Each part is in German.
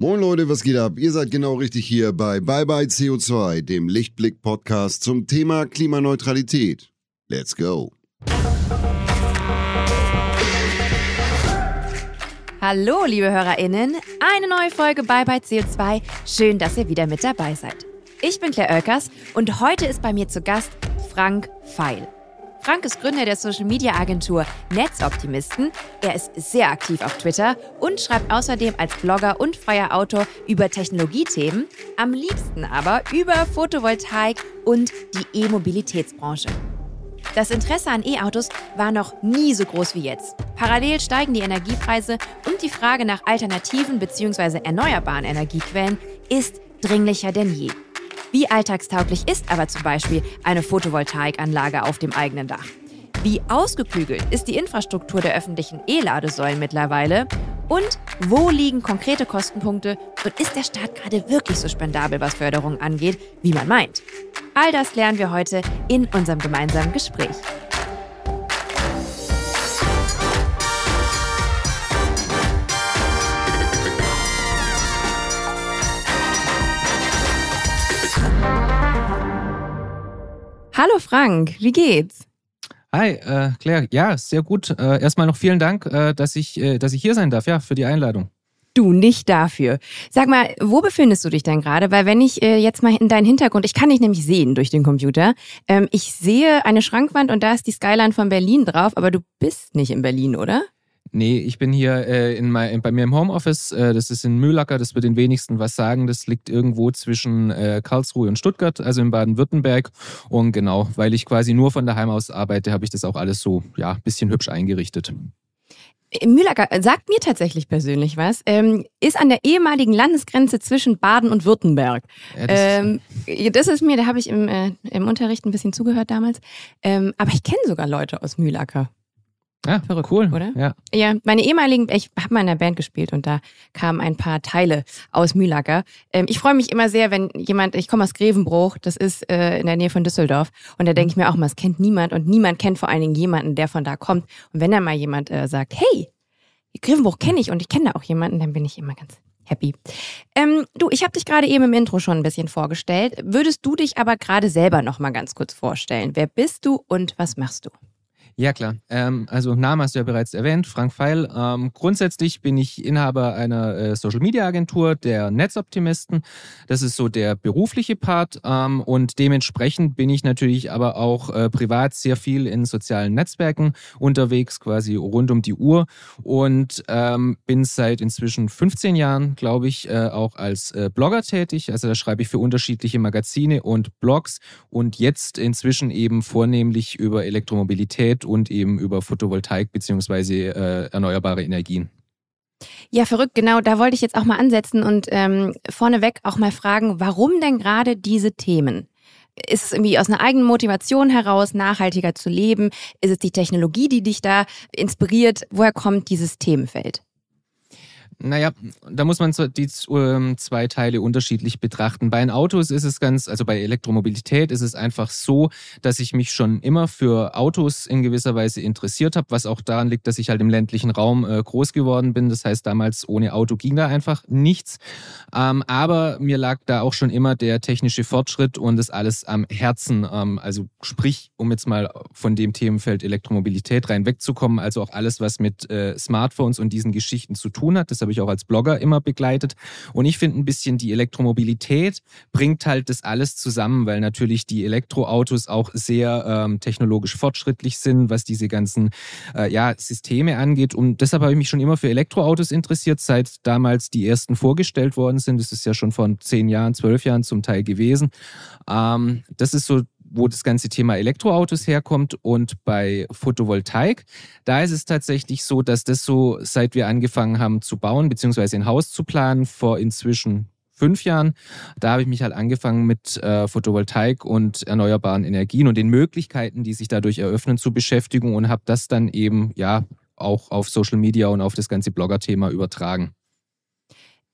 Moin Leute, was geht ab? Ihr seid genau richtig hier bei Bye Bye CO2, dem Lichtblick-Podcast zum Thema Klimaneutralität. Let's go! Hallo, liebe HörerInnen. Eine neue Folge Bye Bye CO2. Schön, dass ihr wieder mit dabei seid. Ich bin Claire Oelkers und heute ist bei mir zu Gast Frank Feil. Frank ist Gründer der Social-Media-Agentur Netzoptimisten. Er ist sehr aktiv auf Twitter und schreibt außerdem als Blogger und freier Autor über Technologiethemen, am liebsten aber über Photovoltaik und die E-Mobilitätsbranche. Das Interesse an E-Autos war noch nie so groß wie jetzt. Parallel steigen die Energiepreise und die Frage nach alternativen bzw. erneuerbaren Energiequellen ist dringlicher denn je. Wie alltagstauglich ist aber zum Beispiel eine Photovoltaikanlage auf dem eigenen Dach? Wie ausgeklügelt ist die Infrastruktur der öffentlichen E-Ladesäulen mittlerweile? Und wo liegen konkrete Kostenpunkte und ist der Staat gerade wirklich so spendabel, was Förderung angeht, wie man meint? All das lernen wir heute in unserem gemeinsamen Gespräch. Hallo Frank, wie geht's? Hi, äh, Claire. Ja, sehr gut. Äh, erstmal noch vielen Dank, äh, dass, ich, äh, dass ich hier sein darf, ja, für die Einladung. Du, nicht dafür. Sag mal, wo befindest du dich denn gerade? Weil wenn ich äh, jetzt mal in deinen Hintergrund, ich kann dich nämlich sehen durch den Computer. Ähm, ich sehe eine Schrankwand und da ist die Skyline von Berlin drauf, aber du bist nicht in Berlin, oder? Nee, ich bin hier äh, in mein, bei mir im Homeoffice. Äh, das ist in Mühlacker, das wird den wenigsten was sagen. Das liegt irgendwo zwischen äh, Karlsruhe und Stuttgart, also in Baden-Württemberg. Und genau, weil ich quasi nur von daheim aus arbeite, habe ich das auch alles so, ja, ein bisschen hübsch eingerichtet. Mühlacker äh, sagt mir tatsächlich persönlich was. Ähm, ist an der ehemaligen Landesgrenze zwischen Baden und Württemberg. Ja, das, ähm, ist, das, ist, mir, da habe ich im, äh, im Unterricht ein bisschen zugehört damals. Ähm, aber ich kenne sogar Leute aus Mühlacker. Ja, Verrückt, cool. Oder? Ja. ja, meine ehemaligen, ich habe mal in einer Band gespielt und da kamen ein paar Teile aus Mühlacker. Ähm, ich freue mich immer sehr, wenn jemand, ich komme aus Grevenbruch, das ist äh, in der Nähe von Düsseldorf. Und da denke ich mir auch mal, es kennt niemand und niemand kennt vor allen Dingen jemanden, der von da kommt. Und wenn dann mal jemand äh, sagt, hey, Grevenbruch kenne ich und ich kenne da auch jemanden, dann bin ich immer ganz happy. Ähm, du, ich habe dich gerade eben im Intro schon ein bisschen vorgestellt. Würdest du dich aber gerade selber noch mal ganz kurz vorstellen? Wer bist du und was machst du? Ja, klar. Ähm, also Name hast du ja bereits erwähnt, Frank Feil. Ähm, grundsätzlich bin ich Inhaber einer äh, Social-Media-Agentur, der Netzoptimisten. Das ist so der berufliche Part. Ähm, und dementsprechend bin ich natürlich aber auch äh, privat sehr viel in sozialen Netzwerken unterwegs, quasi rund um die Uhr. Und ähm, bin seit inzwischen 15 Jahren, glaube ich, äh, auch als äh, Blogger tätig. Also da schreibe ich für unterschiedliche Magazine und Blogs. Und jetzt inzwischen eben vornehmlich über Elektromobilität und eben über Photovoltaik beziehungsweise äh, erneuerbare Energien. Ja, verrückt, genau. Da wollte ich jetzt auch mal ansetzen und ähm, vorneweg auch mal fragen, warum denn gerade diese Themen? Ist es irgendwie aus einer eigenen Motivation heraus, nachhaltiger zu leben? Ist es die Technologie, die dich da inspiriert? Woher kommt dieses Themenfeld? Naja, da muss man die ähm, zwei Teile unterschiedlich betrachten. Bei den Autos ist es ganz, also bei Elektromobilität ist es einfach so, dass ich mich schon immer für Autos in gewisser Weise interessiert habe, was auch daran liegt, dass ich halt im ländlichen Raum äh, groß geworden bin. Das heißt, damals ohne Auto ging da einfach nichts. Ähm, aber mir lag da auch schon immer der technische Fortschritt und das alles am Herzen. Ähm, also sprich, um jetzt mal von dem Themenfeld Elektromobilität rein wegzukommen, also auch alles, was mit äh, Smartphones und diesen Geschichten zu tun hat. Das habe ich auch als Blogger immer begleitet. Und ich finde ein bisschen, die Elektromobilität bringt halt das alles zusammen, weil natürlich die Elektroautos auch sehr ähm, technologisch fortschrittlich sind, was diese ganzen äh, ja, Systeme angeht. Und deshalb habe ich mich schon immer für Elektroautos interessiert, seit damals die ersten vorgestellt worden sind. Das ist ja schon vor zehn Jahren, zwölf Jahren zum Teil gewesen. Ähm, das ist so wo das ganze Thema Elektroautos herkommt. Und bei Photovoltaik, da ist es tatsächlich so, dass das so, seit wir angefangen haben zu bauen, beziehungsweise ein Haus zu planen, vor inzwischen fünf Jahren, da habe ich mich halt angefangen mit äh, Photovoltaik und erneuerbaren Energien und den Möglichkeiten, die sich dadurch eröffnen, zu beschäftigen und habe das dann eben ja auch auf Social Media und auf das ganze Blogger-Thema übertragen.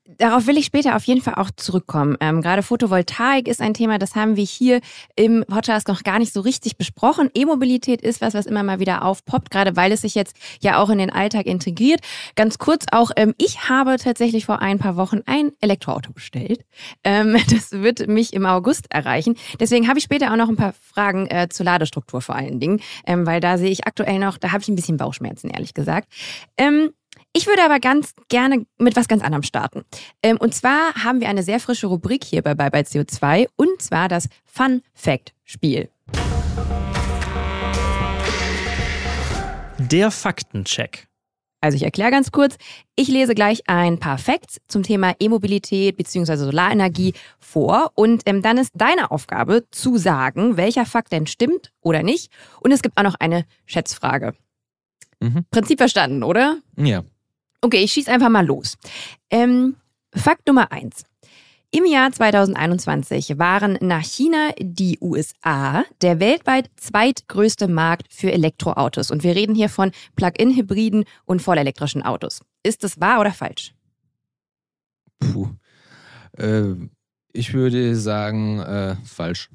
Darauf will ich später auf jeden Fall auch zurückkommen. Ähm, gerade Photovoltaik ist ein Thema, das haben wir hier im Podcast noch gar nicht so richtig besprochen. E-Mobilität ist was, was immer mal wieder aufpoppt, gerade weil es sich jetzt ja auch in den Alltag integriert. Ganz kurz auch, ähm, ich habe tatsächlich vor ein paar Wochen ein Elektroauto bestellt. Ähm, das wird mich im August erreichen. Deswegen habe ich später auch noch ein paar Fragen äh, zur Ladestruktur vor allen Dingen, ähm, weil da sehe ich aktuell noch, da habe ich ein bisschen Bauchschmerzen, ehrlich gesagt. Ich würde aber ganz gerne mit was ganz anderem starten. Ähm, und zwar haben wir eine sehr frische Rubrik hier bei Bye Bye CO2 und zwar das Fun Fact Spiel. Der Faktencheck. Also ich erkläre ganz kurz. Ich lese gleich ein paar Facts zum Thema E-Mobilität bzw. Solarenergie vor und ähm, dann ist deine Aufgabe zu sagen, welcher Fakt denn stimmt oder nicht. Und es gibt auch noch eine Schätzfrage. Mhm. Prinzip verstanden, oder? Ja. Okay, ich schieße einfach mal los. Ähm, Fakt Nummer eins. Im Jahr 2021 waren nach China die USA der weltweit zweitgrößte Markt für Elektroautos. Und wir reden hier von Plug-in-Hybriden und vollelektrischen Autos. Ist das wahr oder falsch? Puh. Äh, ich würde sagen, äh, falsch.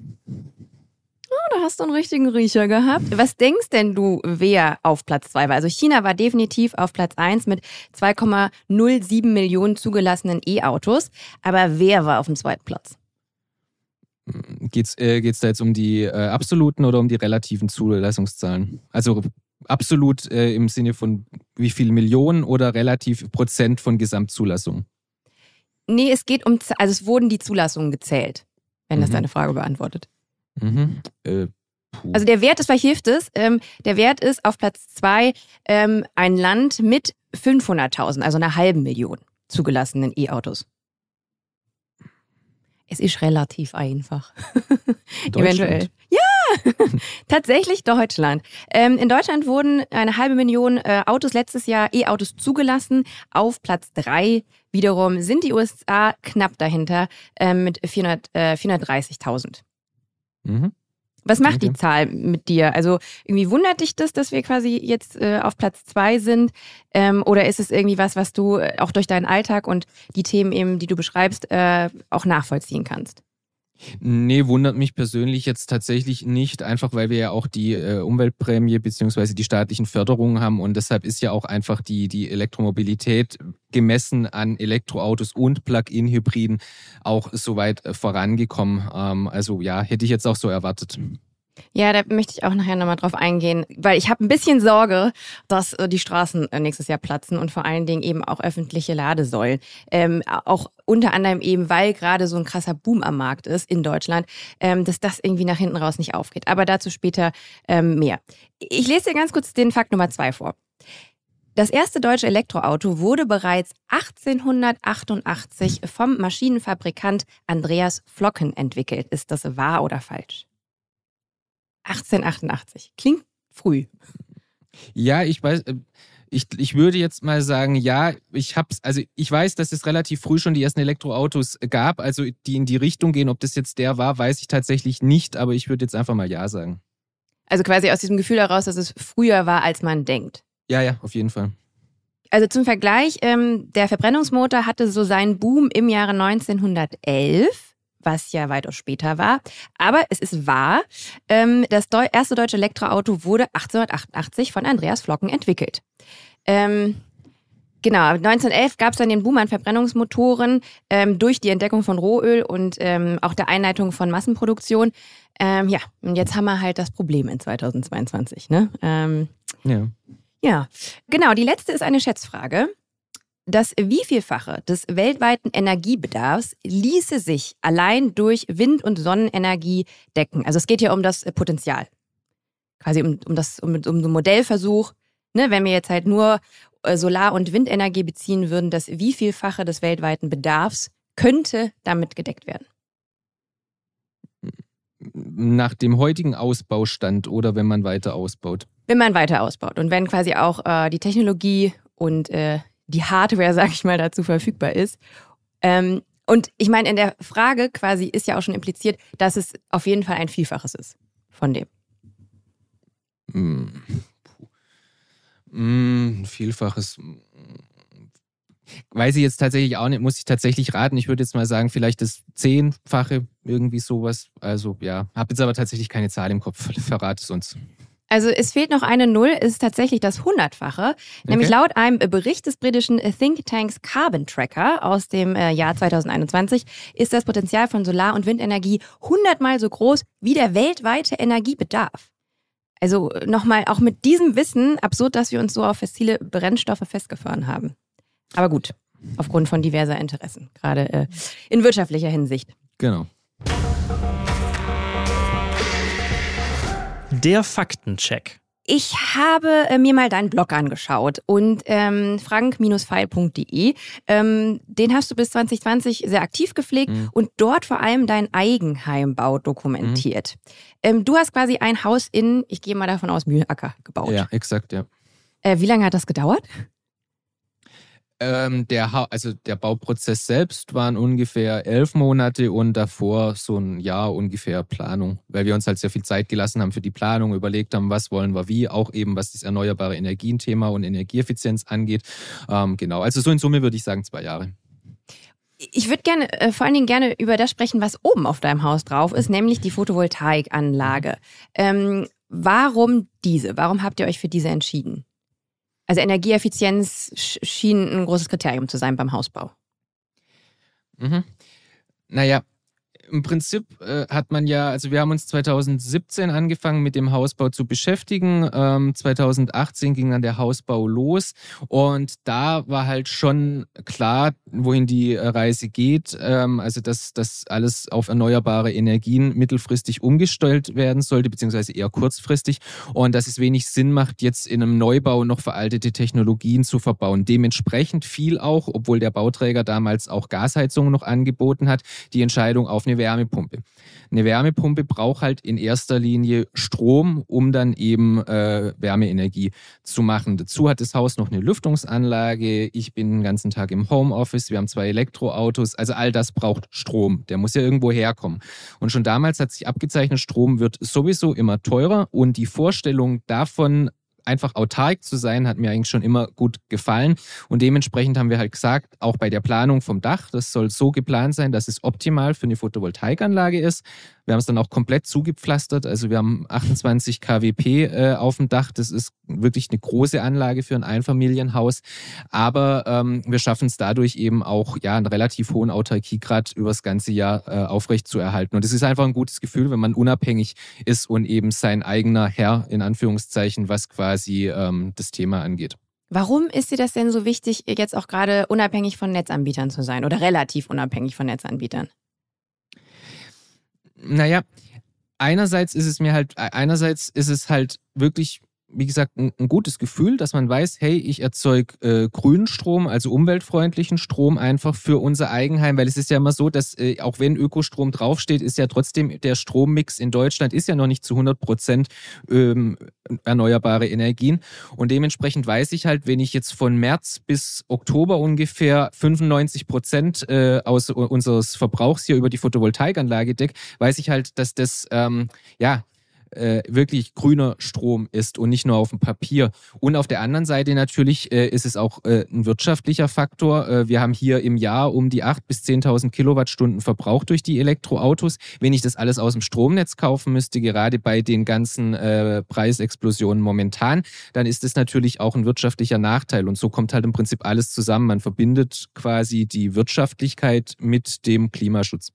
Oh, da hast du einen richtigen Riecher gehabt. Was denkst denn du, wer auf Platz 2 war? Also China war definitiv auf Platz 1 mit 2,07 Millionen zugelassenen E-Autos. Aber wer war auf dem zweiten Platz? Geht's, äh, geht's da jetzt um die äh, absoluten oder um die relativen Zulassungszahlen? Also absolut äh, im Sinne von wie viel Millionen oder relativ Prozent von Gesamtzulassung? Nee, es geht um, also es wurden die Zulassungen gezählt, wenn das mhm. deine Frage beantwortet. Mhm. Äh, also der Wert ist, vielleicht hilft es, ähm, der Wert ist auf Platz zwei ähm, ein Land mit 500.000, also einer halben Million zugelassenen E-Autos. Es ist relativ einfach. Eventuell. Ja, tatsächlich Deutschland. Ähm, in Deutschland wurden eine halbe Million äh, Autos letztes Jahr E-Autos zugelassen. Auf Platz drei wiederum sind die USA knapp dahinter äh, mit 400, äh, 430.000. Mhm. Was macht okay. die Zahl mit dir? Also irgendwie wundert dich das, dass wir quasi jetzt äh, auf Platz zwei sind? Ähm, oder ist es irgendwie was, was du äh, auch durch deinen Alltag und die Themen eben, die du beschreibst, äh, auch nachvollziehen kannst? Nee, wundert mich persönlich jetzt tatsächlich nicht, einfach weil wir ja auch die äh, Umweltprämie beziehungsweise die staatlichen Förderungen haben und deshalb ist ja auch einfach die, die Elektromobilität gemessen an Elektroautos und Plug-in-Hybriden auch soweit äh, vorangekommen. Ähm, also ja, hätte ich jetzt auch so erwartet. Ja, da möchte ich auch nachher nochmal drauf eingehen, weil ich habe ein bisschen Sorge, dass äh, die Straßen äh, nächstes Jahr platzen und vor allen Dingen eben auch öffentliche Ladesäulen. Ähm, auch unter anderem eben, weil gerade so ein krasser Boom am Markt ist in Deutschland, ähm, dass das irgendwie nach hinten raus nicht aufgeht. Aber dazu später ähm, mehr. Ich lese dir ganz kurz den Fakt Nummer zwei vor. Das erste deutsche Elektroauto wurde bereits 1888 vom Maschinenfabrikant Andreas Flocken entwickelt. Ist das wahr oder falsch? 1888. Klingt früh. Ja, ich weiß. Äh, ich, ich würde jetzt mal sagen, ja, ich hab's, also ich weiß, dass es relativ früh schon die ersten Elektroautos gab, also die in die Richtung gehen. Ob das jetzt der war, weiß ich tatsächlich nicht, aber ich würde jetzt einfach mal ja sagen. Also quasi aus diesem Gefühl heraus, dass es früher war, als man denkt. Ja, ja, auf jeden Fall. Also zum Vergleich, ähm, der Verbrennungsmotor hatte so seinen Boom im Jahre 1911 was ja weitaus später war. Aber es ist wahr, ähm, das erste deutsche Elektroauto wurde 1888 von Andreas Flocken entwickelt. Ähm, Genau, 1911 gab es dann den Boom an Verbrennungsmotoren ähm, durch die Entdeckung von Rohöl und ähm, auch der Einleitung von Massenproduktion. Ähm, ja, und jetzt haben wir halt das Problem in 2022. Ne? Ähm, ja. Ja, genau. Die letzte ist eine Schätzfrage. Das Wievielfache des weltweiten Energiebedarfs ließe sich allein durch Wind- und Sonnenenergie decken. Also es geht hier um das Potenzial. Quasi um, um, das, um, um den Modellversuch. Ne, wenn wir jetzt halt nur äh, Solar- und Windenergie beziehen würden, das Wievielfache des weltweiten Bedarfs könnte damit gedeckt werden. Nach dem heutigen Ausbaustand oder wenn man weiter ausbaut? Wenn man weiter ausbaut und wenn quasi auch äh, die Technologie und äh, die Hardware, sag ich mal, dazu verfügbar ist. Ähm, und ich meine, in der Frage quasi ist ja auch schon impliziert, dass es auf jeden Fall ein Vielfaches ist von dem. Mm. Mm, Vielfaches. Weiß ich jetzt tatsächlich auch nicht, muss ich tatsächlich raten. Ich würde jetzt mal sagen, vielleicht das Zehnfache, irgendwie sowas. Also ja, habe jetzt aber tatsächlich keine Zahl im Kopf. Verrate es uns. Also es fehlt noch eine Null, ist tatsächlich das Hundertfache. Nämlich Okay. laut einem Bericht des britischen Thinktanks Carbon Tracker aus dem äh, Jahr 2021 ist das Potenzial von Solar- und Windenergie hundertmal so groß wie der weltweite Energiebedarf. Also nochmal, auch mit diesem Wissen, absurd, dass wir uns so auf fossile Brennstoffe festgefahren haben. Aber gut, aufgrund von diverser Interessen, gerade äh, in wirtschaftlicher Hinsicht. Genau. Der Faktencheck. Ich habe äh, mir mal deinen Blog angeschaut und ähm, frank-feil.de, ähm, den hast du bis 2020 sehr aktiv gepflegt Mhm. und dort vor allem deinen Eigenheimbau dokumentiert. Ähm, du hast quasi ein Haus in, ich gehe mal davon aus, Mühlacker gebaut. Ja, exakt, ja. Äh, wie lange hat das gedauert? Ähm, der, ha also der Bauprozess selbst waren ungefähr elf Monate und davor so ein Jahr ungefähr Planung, weil wir uns halt sehr viel Zeit gelassen haben für die Planung, überlegt haben, was wollen wir wie, auch eben was das erneuerbare Energien-Thema und Energieeffizienz angeht. Ähm, genau, also so in Summe würde ich sagen zwei Jahre. Ich würde gerne, äh, vor allen Dingen gerne über das sprechen, was oben auf deinem Haus drauf ist, nämlich die Photovoltaikanlage. Ähm, warum diese? Warum habt ihr euch für diese entschieden? Also Energieeffizienz sch- schien ein großes Kriterium zu sein beim Hausbau. Mhm. Naja, im Prinzip äh, hat man ja, also wir haben uns 2017 angefangen mit dem Hausbau zu beschäftigen. Ähm, 2018 ging dann der Hausbau los und da war halt schon klar, wohin die äh, Reise geht. Ähm, also dass das alles auf erneuerbare Energien mittelfristig umgestellt werden sollte, beziehungsweise eher kurzfristig und dass es wenig Sinn macht, jetzt in einem Neubau noch veraltete Technologien zu verbauen. Dementsprechend fiel auch, obwohl der Bauträger damals auch Gasheizungen noch angeboten hat, die Entscheidung auf eine Wärmepumpe. Eine Wärmepumpe braucht halt in erster Linie Strom, um dann eben äh, Wärmeenergie zu machen. Dazu hat das Haus noch eine Lüftungsanlage. Ich bin den ganzen Tag im Homeoffice. Wir haben zwei Elektroautos. Also all das braucht Strom. Der muss ja irgendwo herkommen. Und schon damals hat sich abgezeichnet, Strom wird sowieso immer teurer. Und die Vorstellung davon, einfach autark zu sein, hat mir eigentlich schon immer gut gefallen. Und dementsprechend haben wir halt gesagt, auch bei der Planung vom Dach, das soll so geplant sein, dass es optimal für eine Photovoltaikanlage ist. Wir haben es dann auch komplett zugepflastert. Also wir haben 28 kWp äh, auf dem Dach. Das ist wirklich eine große Anlage für ein Einfamilienhaus. Aber ähm, wir schaffen es dadurch eben auch, ja, einen relativ hohen Autarkiegrad über das ganze Jahr äh, aufrecht zu erhalten. Und es ist einfach ein gutes Gefühl, wenn man unabhängig ist und eben sein eigener Herr, in Anführungszeichen, was quasi ähm, das Thema angeht. Warum ist dir das denn so wichtig, jetzt auch gerade unabhängig von Netzanbietern zu sein oder relativ unabhängig von Netzanbietern? Naja, einerseits ist es mir halt, einerseits ist es halt wirklich, wie gesagt, ein, ein gutes Gefühl, dass man weiß, hey, ich erzeuge äh, grünen Strom, also umweltfreundlichen Strom einfach für unser Eigenheim, weil es ist ja immer so, dass äh, auch wenn Ökostrom draufsteht, ist ja trotzdem der Strommix in Deutschland ist ja noch nicht zu 100 Prozent ähm, erneuerbare Energien. Und dementsprechend weiß ich halt, wenn ich jetzt von März bis Oktober ungefähr 95 Prozent äh, aus unseres Verbrauchs hier über die Photovoltaikanlage decke, weiß ich halt, dass das ähm, ja äh, wirklich grüner Strom ist und nicht nur auf dem Papier. Und auf der anderen Seite natürlich äh, ist es auch äh, ein wirtschaftlicher Faktor. Äh, wir haben hier im Jahr um die 8.000 bis 10.000 Kilowattstunden Verbrauch durch die Elektroautos. Wenn ich das alles aus dem Stromnetz kaufen müsste, gerade bei den ganzen äh, Preisexplosionen momentan, dann ist es natürlich auch ein wirtschaftlicher Nachteil. Und so kommt halt im Prinzip alles zusammen. Man verbindet quasi die Wirtschaftlichkeit mit dem Klimaschutz.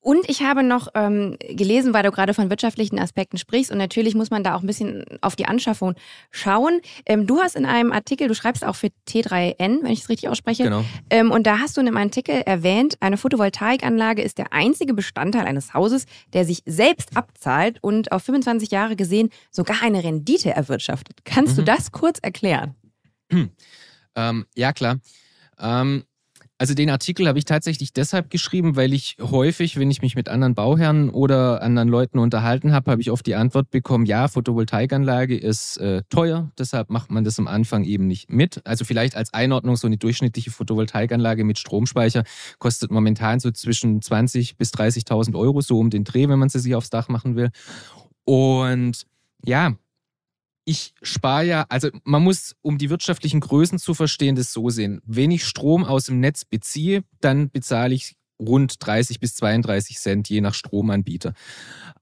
Und ich habe noch ähm, gelesen, weil du gerade von wirtschaftlichen Aspekten sprichst, und natürlich muss man da auch ein bisschen auf die Anschaffung schauen. Ähm, du hast in einem Artikel, du schreibst auch für T3N, wenn ich es richtig ausspreche, Genau. ähm, und da hast du in einem Artikel erwähnt, eine Photovoltaikanlage ist der einzige Bestandteil eines Hauses, der sich selbst abzahlt und auf 25 Jahre gesehen sogar eine Rendite erwirtschaftet. Kannst du Mhm. das kurz erklären? Ähm, ja, klar. Ähm, also den Artikel habe ich tatsächlich deshalb geschrieben, weil ich häufig, wenn ich mich mit anderen Bauherren oder anderen Leuten unterhalten habe, habe ich oft die Antwort bekommen, ja, Photovoltaikanlage ist äh, teuer, deshalb macht man das am Anfang eben nicht mit. Also vielleicht als Einordnung, so eine durchschnittliche Photovoltaikanlage mit Stromspeicher kostet momentan so zwischen 20.000 bis 30.000 Euro, so um den Dreh, wenn man sie sich aufs Dach machen will. Und ja, ich spare ja, also man muss, um die wirtschaftlichen Größen zu verstehen, das so sehen. Wenn ich Strom aus dem Netz beziehe, dann bezahle ich rund 30 bis 32 Cent je nach Stromanbieter.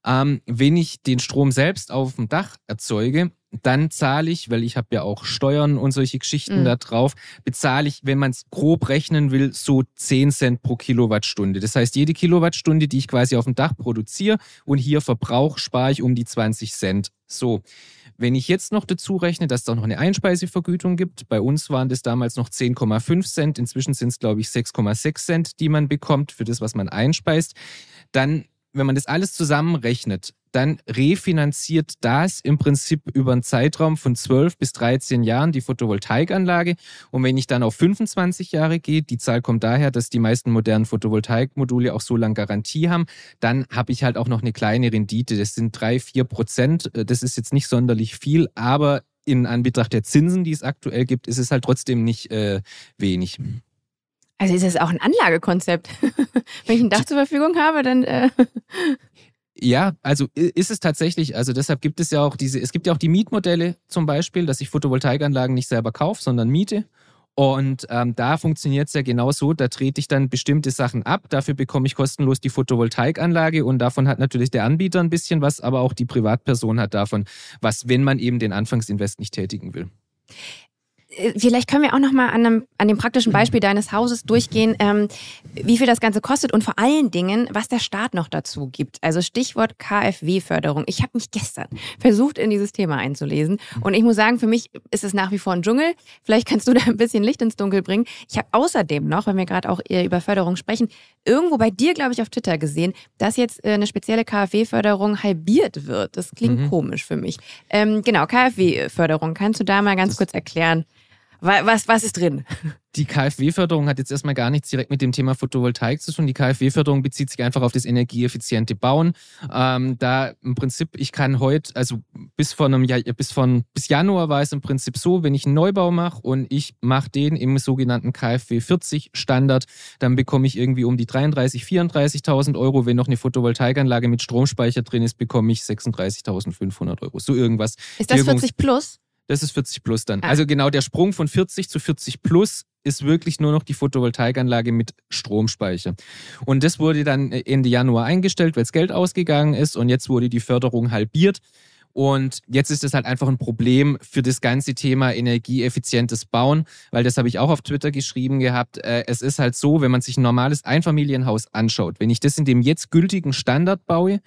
Ähm, wenn ich den Strom selbst auf dem Dach erzeuge, dann zahle ich, weil ich habe ja auch Steuern und solche Geschichten mhm. da drauf, bezahle ich, wenn man es grob rechnen will, so 10 Cent pro Kilowattstunde. Das heißt, jede Kilowattstunde, die ich quasi auf dem Dach produziere und hier verbrauche, spare ich um die 20 Cent. So. Wenn ich jetzt noch dazu rechne, dass es da noch eine Einspeisevergütung gibt, bei uns waren das damals noch 10,5 Cent, inzwischen sind es, glaube ich, 6,6 Cent, die man bekommt für das, was man einspeist, dann wenn man das alles zusammenrechnet, dann refinanziert das im Prinzip über einen Zeitraum von 12 bis 13 Jahren die Photovoltaikanlage. Und wenn ich dann auf 25 Jahre gehe, die Zahl kommt daher, dass die meisten modernen Photovoltaikmodule auch so lange Garantie haben, dann habe ich halt auch noch eine kleine Rendite. Das sind 3, 4 Prozent. Das ist jetzt nicht sonderlich viel, aber in Anbetracht der Zinsen, die es aktuell gibt, ist es halt trotzdem nicht äh, wenig. Also ist das auch ein Anlagekonzept. Wenn ich ein Dach zur Verfügung habe, dann. Äh ja, also ist es tatsächlich, also deshalb gibt es ja auch diese, es gibt ja auch die Mietmodelle zum Beispiel, dass ich Photovoltaikanlagen nicht selber kaufe, sondern miete. Und ähm, da funktioniert es ja genau so, da trete ich dann bestimmte Sachen ab, dafür bekomme ich kostenlos die Photovoltaikanlage und davon hat natürlich der Anbieter ein bisschen was, aber auch die Privatperson hat davon was, wenn man eben den Anfangsinvest nicht tätigen will. Äh, vielleicht können wir auch noch mal an, an dem praktischen Beispiel deines Hauses durchgehen, ähm, wie viel das Ganze kostet und vor allen Dingen, was der Staat noch dazu gibt. Also Stichwort KfW-Förderung. Ich habe mich gestern versucht, in dieses Thema einzulesen und ich muss sagen, für mich ist es nach wie vor ein Dschungel. Vielleicht kannst du da ein bisschen Licht ins Dunkel bringen. Ich habe außerdem noch, wenn wir gerade auch über Förderung sprechen, irgendwo bei dir, glaube ich, auf Twitter gesehen, dass jetzt äh, eine spezielle KfW-Förderung halbiert wird. Das klingt mhm. komisch für mich. Ähm, genau, KfW-Förderung. Kannst du da mal ganz das kurz erklären? Was, was ist drin? Die KfW-Förderung hat jetzt erstmal gar nichts direkt mit dem Thema Photovoltaik zu tun. Die KfW-Förderung bezieht sich einfach auf das energieeffiziente Bauen. Ähm, da im Prinzip, ich kann heute, also bis vor einem Jahr, bis von bis Januar war es im Prinzip so, wenn ich einen Neubau mache und ich mache den im sogenannten KfW 40 Standard, dann bekomme ich irgendwie um die 33, 34.000 Euro. Wenn noch eine Photovoltaikanlage mit Stromspeicher drin ist, bekomme ich 36.500 Euro. So irgendwas. Ist das 40 plus? Das ist 40 plus dann. Ah. Also genau der Sprung von 40 zu 40 plus ist wirklich nur noch die Photovoltaikanlage mit Stromspeicher. Und das wurde dann Ende Januar eingestellt, weil das Geld ausgegangen ist und jetzt wurde die Förderung halbiert. Und jetzt ist es halt einfach ein Problem für das ganze Thema energieeffizientes Bauen, weil das habe ich auch auf Twitter geschrieben gehabt. Äh, es ist halt so, wenn man sich ein normales Einfamilienhaus anschaut, wenn ich das in dem jetzt gültigen Standard baue,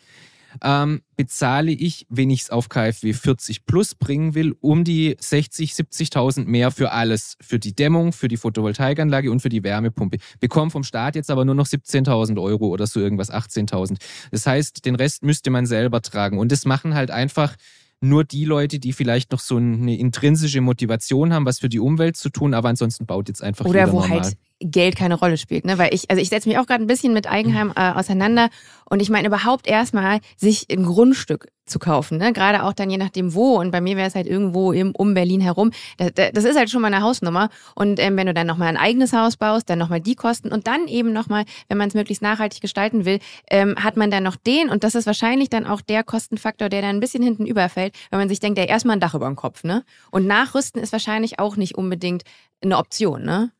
ähm, bezahle ich, wenn ich es auf KfW 40 Plus bringen will, um die 60, 70.000 mehr für alles. Für die Dämmung, für die Photovoltaikanlage und für die Wärmepumpe. Bekomme vom Staat jetzt aber nur noch 17.000 Euro oder so irgendwas, 18.000. Das heißt, den Rest müsste man selber tragen. Und das machen halt einfach nur die Leute, die vielleicht noch so eine intrinsische Motivation haben, was für die Umwelt zu tun, aber ansonsten baut jetzt einfach Oder wo normal. halt Geld keine Rolle spielt, ne? Weil ich, also ich setze mich auch gerade ein bisschen mit Eigenheim äh, auseinander und ich meine überhaupt erstmal sich ein Grundstück zu kaufen, ne? Gerade auch dann je nachdem wo und bei mir wäre es halt irgendwo im, um Berlin herum. Das, das ist halt schon mal eine Hausnummer und ähm, wenn du dann nochmal ein eigenes Haus baust, dann nochmal die Kosten und dann eben nochmal, wenn man es möglichst nachhaltig gestalten will, ähm, hat man dann noch den und das ist wahrscheinlich dann auch der Kostenfaktor, der dann ein bisschen hinten überfällt, wenn man sich denkt, ja erstmal ein Dach über dem Kopf, ne? Und nachrüsten ist wahrscheinlich auch nicht unbedingt eine Option, ne?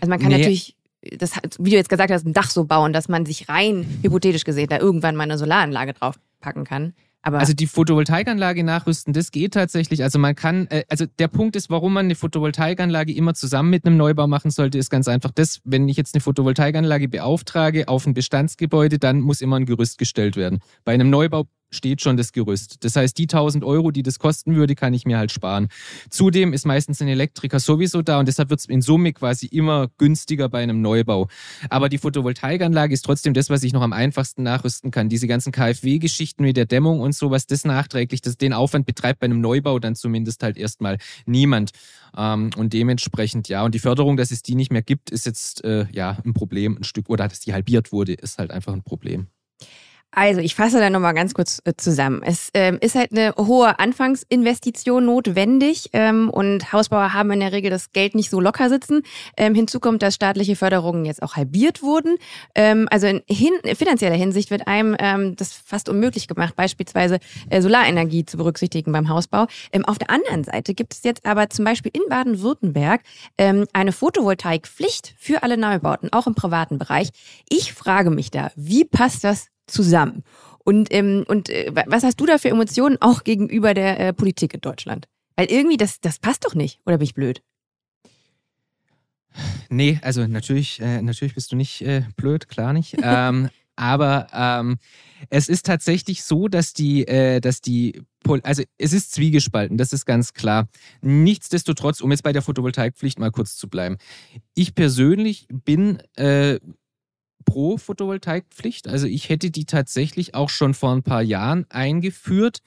Also man kann nee. natürlich, das, wie du jetzt gesagt hast, ein Dach so bauen, dass man sich rein hypothetisch gesehen da irgendwann mal eine Solaranlage draufpacken kann. Aber also die Photovoltaikanlage nachrüsten, das geht tatsächlich. Also man kann, äh, also der Punkt ist, warum man eine Photovoltaikanlage immer zusammen mit einem Neubau machen sollte, ist ganz einfach das, wenn ich jetzt eine Photovoltaikanlage beauftrage auf ein Bestandsgebäude, dann muss immer ein Gerüst gestellt werden. Bei einem Neubau steht schon das Gerüst. Das heißt, die 1000 Euro, die das kosten würde, kann ich mir halt sparen. Zudem ist meistens ein Elektriker sowieso da und deshalb wird es in Summe quasi immer günstiger bei einem Neubau. Aber die Photovoltaikanlage ist trotzdem das, was ich noch am einfachsten nachrüsten kann. Diese ganzen KfW-Geschichten mit der Dämmung und sowas, das nachträglich, das, den Aufwand betreibt bei einem Neubau dann zumindest halt erstmal niemand. Ähm, und dementsprechend, ja, und die Förderung, dass es die nicht mehr gibt, ist jetzt äh, ja ein Problem, ein Stück, oder dass die halbiert wurde, ist halt einfach ein Problem. Also, ich fasse da nochmal ganz kurz äh, zusammen. Es ähm, ist halt eine hohe Anfangsinvestition notwendig ähm, und Hausbauer haben in der Regel das Geld nicht so locker sitzen. Ähm, hinzu kommt, dass staatliche Förderungen jetzt auch halbiert wurden. Ähm, also in hin finanzieller Hinsicht wird einem ähm, das fast unmöglich gemacht, beispielsweise äh, Solarenergie zu berücksichtigen beim Hausbau. Ähm, auf der anderen Seite gibt es jetzt aber zum Beispiel in Baden-Württemberg eine Photovoltaikpflicht für alle Neubauten, auch im privaten Bereich. Ich frage mich da, wie passt das zusammen. Und, ähm, und äh, was hast du da für Emotionen auch gegenüber der äh, Politik in Deutschland? Weil irgendwie, das, das passt doch nicht, oder bin ich blöd? Nee, also natürlich, äh, natürlich bist du nicht äh, blöd, klar nicht. ähm, aber ähm, es ist tatsächlich so, dass die, äh, dass die, also es ist zwiegespalten, das ist ganz klar. Nichtsdestotrotz, um jetzt bei der Photovoltaikpflicht mal kurz zu bleiben. Ich persönlich bin äh, pro Photovoltaikpflicht. Also ich hätte die tatsächlich auch schon vor ein paar Jahren eingeführt.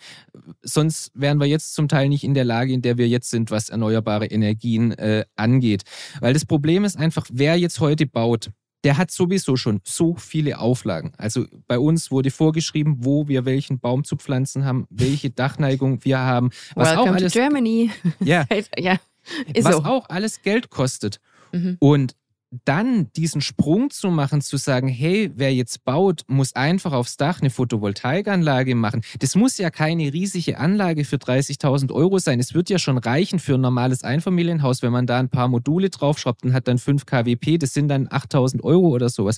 Sonst wären wir jetzt zum Teil nicht in der Lage, in der wir jetzt sind, was erneuerbare Energien äh, angeht. Weil das Problem ist einfach, wer jetzt heute baut, der hat sowieso schon so viele Auflagen. Also bei uns wurde vorgeschrieben, wo wir welchen Baum zu pflanzen haben, welche Dachneigung wir haben. Was Welcome auch alles, to Germany. Ja, ja was so. auch alles Geld kostet. Mhm. Und dann diesen Sprung zu machen, zu sagen, hey, wer jetzt baut, muss einfach aufs Dach eine Photovoltaikanlage machen. Das muss ja keine riesige Anlage für 30.000 Euro sein. Es wird ja schon reichen für ein normales Einfamilienhaus, wenn man da ein paar Module draufschraubt und hat dann 5 kWp, das sind dann 8.000 Euro oder sowas.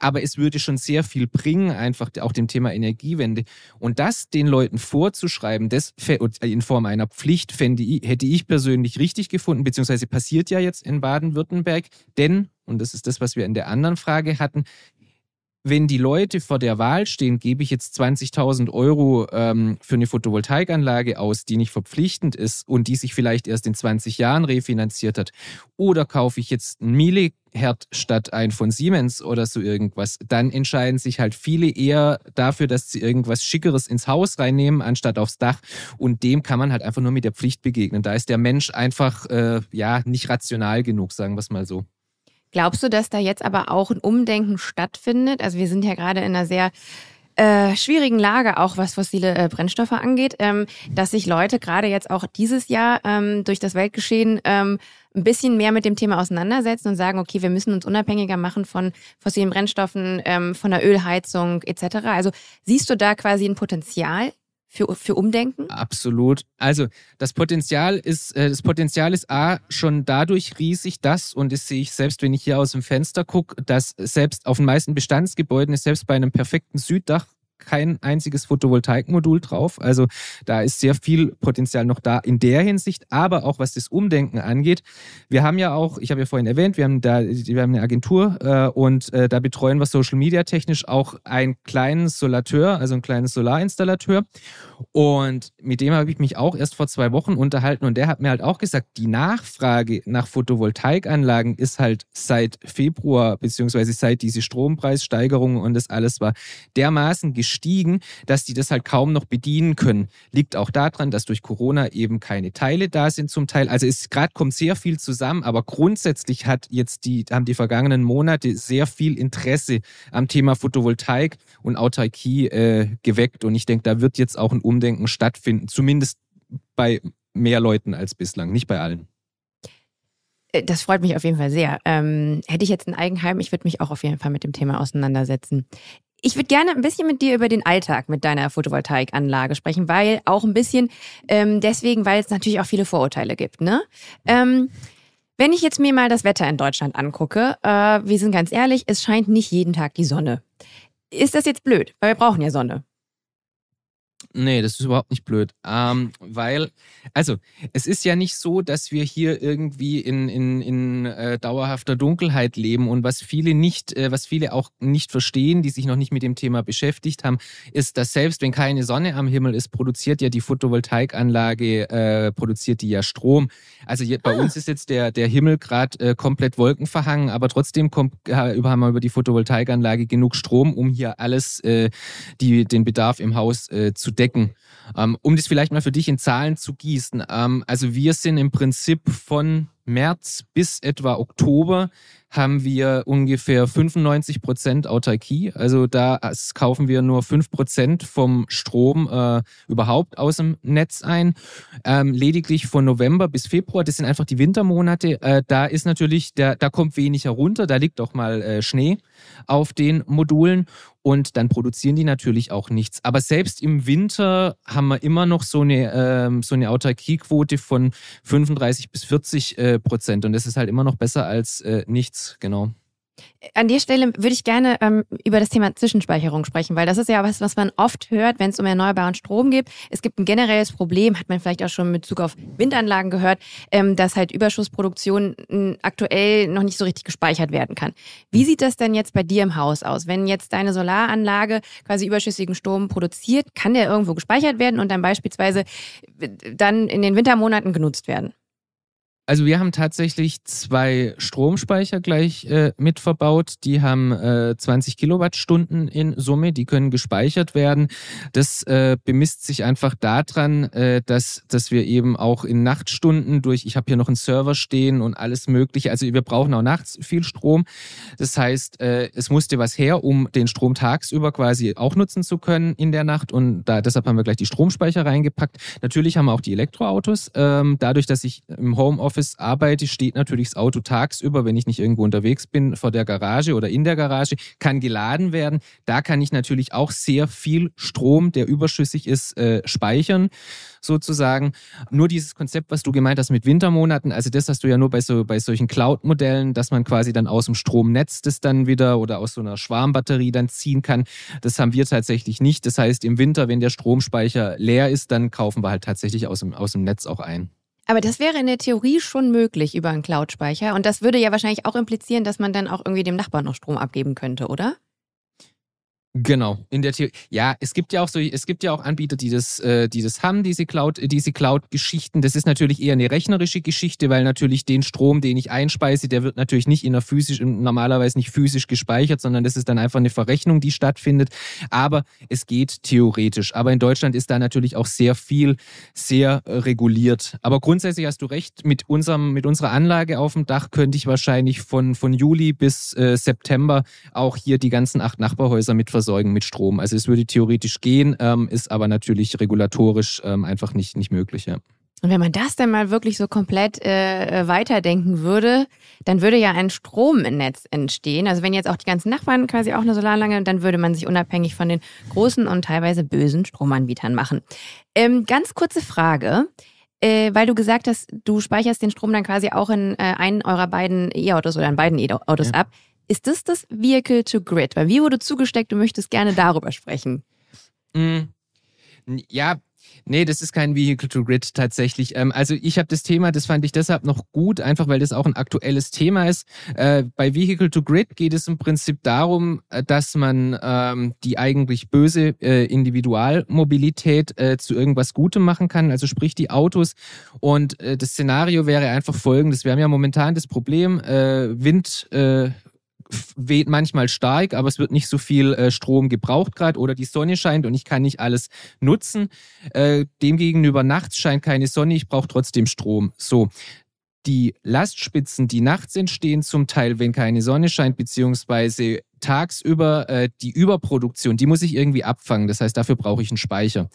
Aber es würde schon sehr viel bringen, einfach auch dem Thema Energiewende. Und das den Leuten vorzuschreiben, das in Form einer Pflicht, fände hätte ich persönlich richtig gefunden, beziehungsweise passiert ja jetzt in Baden-Württemberg, denn und das ist das, was wir in der anderen Frage hatten, wenn die Leute vor der Wahl stehen, gebe ich jetzt 20.000 Euro ähm, für eine Photovoltaikanlage aus, die nicht verpflichtend ist und die sich vielleicht erst in 20 Jahren refinanziert hat, oder kaufe ich jetzt einen Milliherd statt ein von Siemens oder so irgendwas, dann entscheiden sich halt viele eher dafür, dass sie irgendwas Schickeres ins Haus reinnehmen, anstatt aufs Dach. Und dem kann man halt einfach nur mit der Pflicht begegnen. Da ist der Mensch einfach äh, ja nicht rational genug, sagen wir es mal so. Glaubst du, dass da jetzt aber auch ein Umdenken stattfindet? Also wir sind ja gerade in einer sehr äh, schwierigen Lage, auch was fossile äh, Brennstoffe angeht, ähm, dass sich Leute gerade jetzt auch dieses Jahr ähm, durch das Weltgeschehen ähm, ein bisschen mehr mit dem Thema auseinandersetzen und sagen, okay, wir müssen uns unabhängiger machen von fossilen Brennstoffen, ähm, von der Ölheizung etc. Also siehst du da quasi ein Potenzial für, für Umdenken? Absolut. Also das Potenzial ist, äh, das Potenzial ist A schon dadurch riesig, dass, und das sehe ich selbst, wenn ich hier aus dem Fenster gucke, dass selbst auf den meisten Bestandsgebäuden ist selbst bei einem perfekten Süddach kein einziges Photovoltaikmodul drauf. Also da ist sehr viel Potenzial noch da in der Hinsicht, aber auch was das Umdenken angeht. Wir haben ja auch, ich habe ja vorhin erwähnt, wir haben da wir haben eine Agentur äh, und äh, da betreuen wir Social Media technisch auch einen kleinen Solateur, also einen kleinen Solarinstallateur. Und mit dem habe ich mich auch erst vor zwei Wochen unterhalten und der hat mir halt auch gesagt, die Nachfrage nach Photovoltaikanlagen ist halt seit Februar beziehungsweise seit diese Strompreissteigerung und das alles war dermaßen gestiegen gestiegen, dass die das halt kaum noch bedienen können. Liegt auch daran, dass durch Corona eben keine Teile da sind zum Teil. Also es gerade kommt sehr viel zusammen, aber grundsätzlich hat jetzt die, haben die vergangenen Monate sehr viel Interesse am Thema Photovoltaik und Autarkie äh, geweckt. Und ich denke, da wird jetzt auch ein Umdenken stattfinden, zumindest bei mehr Leuten als bislang, nicht bei allen. Äh, das freut mich auf jeden Fall sehr. Ähm, hätte ich jetzt ein Eigenheim, ich würde mich auch auf jeden Fall mit dem Thema auseinandersetzen. Ich würde gerne ein bisschen mit dir über den Alltag mit deiner Photovoltaikanlage sprechen, weil auch ein bisschen ähm, deswegen, weil es natürlich auch viele Vorurteile gibt. Ne? Ähm, wenn ich jetzt mir mal das Wetter in Deutschland angucke, äh, wir sind ganz ehrlich, es scheint nicht jeden Tag die Sonne. Ist das jetzt blöd? Weil wir brauchen ja Sonne. Nee, das ist überhaupt nicht blöd. Ähm, weil, also, es ist ja nicht so, dass wir hier irgendwie in, in, in äh, dauerhafter Dunkelheit leben. Und was viele nicht, äh, was viele auch nicht verstehen, die sich noch nicht mit dem Thema beschäftigt haben, ist, dass selbst wenn keine Sonne am Himmel ist, produziert ja die Photovoltaikanlage, äh, produziert die ja Strom. Also hier, bei ah. uns ist jetzt der, der Himmel gerade äh, komplett wolkenverhangen, aber trotzdem kommt, haben wir über die Photovoltaikanlage genug Strom, um hier alles, äh, die, den Bedarf im Haus äh, zu decken. Ähm, um das vielleicht mal für dich in Zahlen zu gießen. Ähm, also wir sind im Prinzip von März bis etwa Oktober haben wir ungefähr 95 Prozent Autarkie. Also da kaufen wir nur 5 Prozent vom Strom äh, überhaupt aus dem Netz ein. Ähm, lediglich von November bis Februar, das sind einfach die Wintermonate. Äh, da ist natürlich, der, da kommt wenig herunter, da liegt auch mal äh, Schnee auf den Modulen und dann produzieren die natürlich auch nichts. Aber selbst im Winter haben wir immer noch so eine, ähm, so eine Autarkiequote von 35 bis 40 äh, Prozent. Und das ist halt immer noch besser als äh, genau. An der Stelle würde ich gerne ähm, über das Thema Zwischenspeicherung sprechen, weil das ist ja was, was man oft hört, wenn es um erneuerbaren Strom geht. Es gibt ein generelles Problem, hat man vielleicht auch schon mit Bezug auf Windanlagen gehört, ähm, dass halt Überschussproduktion äh, aktuell noch nicht so richtig gespeichert werden kann. Wie sieht das denn jetzt bei dir im Haus aus? Wenn jetzt deine Solaranlage quasi überschüssigen Strom produziert, kann der irgendwo gespeichert werden und dann beispielsweise äh, dann in den Wintermonaten genutzt werden? Also wir haben tatsächlich zwei Stromspeicher gleich äh, mit verbaut. Die haben äh, 20 Kilowattstunden in Summe, die können gespeichert werden. Das äh, bemisst sich einfach daran, äh, dass, dass wir eben auch in Nachtstunden durch, ich habe hier noch einen Server stehen und alles mögliche, also wir brauchen auch nachts viel Strom. Das heißt, äh, es musste was her, um den Strom tagsüber quasi auch nutzen zu können in der Nacht und da, deshalb haben wir gleich die Stromspeicher reingepackt. Natürlich haben wir auch die Elektroautos. Ähm, dadurch, dass ich im Homeoffice Homeoffice arbeite, steht natürlich das Auto tagsüber, wenn ich nicht irgendwo unterwegs bin, vor der Garage oder in der Garage, kann geladen werden. Da kann ich natürlich auch sehr viel Strom, der überschüssig ist, äh, speichern, sozusagen. Nur dieses Konzept, was du gemeint hast mit Wintermonaten, also das hast du ja nur bei, so, bei solchen Cloud-Modellen, dass man quasi dann aus dem Stromnetz das dann wieder oder aus so einer Schwarmbatterie dann ziehen kann. Das haben wir tatsächlich nicht. Das heißt, im Winter, wenn der Stromspeicher leer ist, dann kaufen wir halt tatsächlich aus dem, aus dem Netz auch ein. Aber das wäre in der Theorie schon möglich über einen Cloud-Speicher. Und das würde ja wahrscheinlich auch implizieren, dass man dann auch irgendwie dem Nachbarn noch Strom abgeben könnte, oder? Genau, in der Theorie. Ja, es gibt ja auch so, es gibt ja auch Anbieter, die das, äh, die das haben, diese Cloud, äh, diese Cloud-Geschichten. Das ist natürlich eher eine rechnerische Geschichte, weil natürlich den Strom, den ich einspeise, der wird natürlich nicht in der physisch, normalerweise nicht physisch gespeichert, sondern das ist dann einfach eine Verrechnung, die stattfindet. Aber es geht theoretisch. Aber in Deutschland ist da natürlich auch sehr viel, sehr reguliert. Aber grundsätzlich hast du recht, mit unserem, mit unserer Anlage auf dem Dach könnte ich wahrscheinlich von, von Juli bis äh, September auch hier die ganzen acht Nachbarhäuser mit versorgen versorgen mit Strom. Also es würde theoretisch gehen, ähm, ist aber natürlich regulatorisch ähm, einfach nicht, nicht möglich. Ja. Und wenn man das dann mal wirklich so komplett äh, äh, weiterdenken würde, dann würde ja ein Strom im Netz entstehen. Also wenn jetzt auch die ganzen Nachbarn quasi auch eine Solaranlage, dann würde man sich unabhängig von den großen und teilweise bösen Stromanbietern machen. Ähm, ganz kurze Frage. Äh, weil du gesagt hast, du speicherst den Strom dann quasi auch in äh, einen eurer beiden E-Autos oder in beiden E-Autos ja. ab. Ist das das Vehicle to Grid? Weil wie wurde zugesteckt, du möchtest gerne darüber sprechen. Mm, ja, Nee, das ist kein Vehicle to Grid tatsächlich. Ähm, also ich habe das Thema, das fand ich deshalb noch gut, einfach weil das auch ein aktuelles Thema ist. Äh, bei Vehicle to Grid geht es im Prinzip darum, äh, dass man ähm, die eigentlich böse äh, Individualmobilität zu irgendwas Gutem machen kann, also sprich die Autos. Und das Szenario wäre einfach folgendes. Wir haben ja momentan das Problem, Wind weht manchmal stark, aber es wird nicht so viel äh, Strom gebraucht gerade oder die Sonne scheint und ich kann nicht alles nutzen. Äh, demgegenüber nachts scheint keine Sonne, ich brauche trotzdem Strom. So, die Lastspitzen, die nachts entstehen, zum Teil, wenn keine Sonne scheint, beziehungsweise tagsüber äh, die Überproduktion, die muss ich irgendwie abfangen. Das heißt, dafür brauche ich einen Speicher.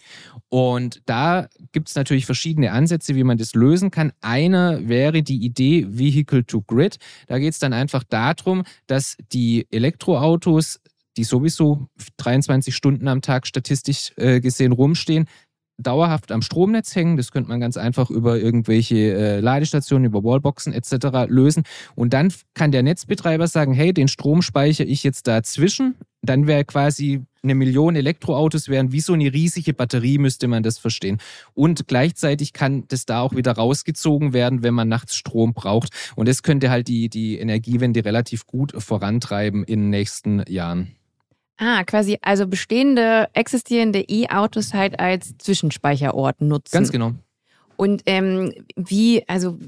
Und da gibt es natürlich verschiedene Ansätze, wie man das lösen kann. Einer wäre die Idee Vehicle to Grid. Da geht es dann einfach darum, dass die Elektroautos die sowieso 23 Stunden am Tag statistisch äh, gesehen rumstehen, dauerhaft am Stromnetz hängen. Das könnte man ganz einfach über irgendwelche äh, Ladestationen, über Wallboxen etc. lösen. Und dann kann der Netzbetreiber sagen, hey, den Strom speichere ich jetzt dazwischen. Dann wäre quasi eine Million Elektroautos wären wie so eine riesige Batterie, müsste man das verstehen. Und gleichzeitig kann das da auch wieder rausgezogen werden, wenn man nachts Strom braucht. Und das könnte halt die, die Energiewende relativ gut vorantreiben in den nächsten Jahren. Ah, quasi also bestehende, existierende E-Autos halt als Zwischenspeicherort nutzen. Ganz genau. Und ähm, wie, also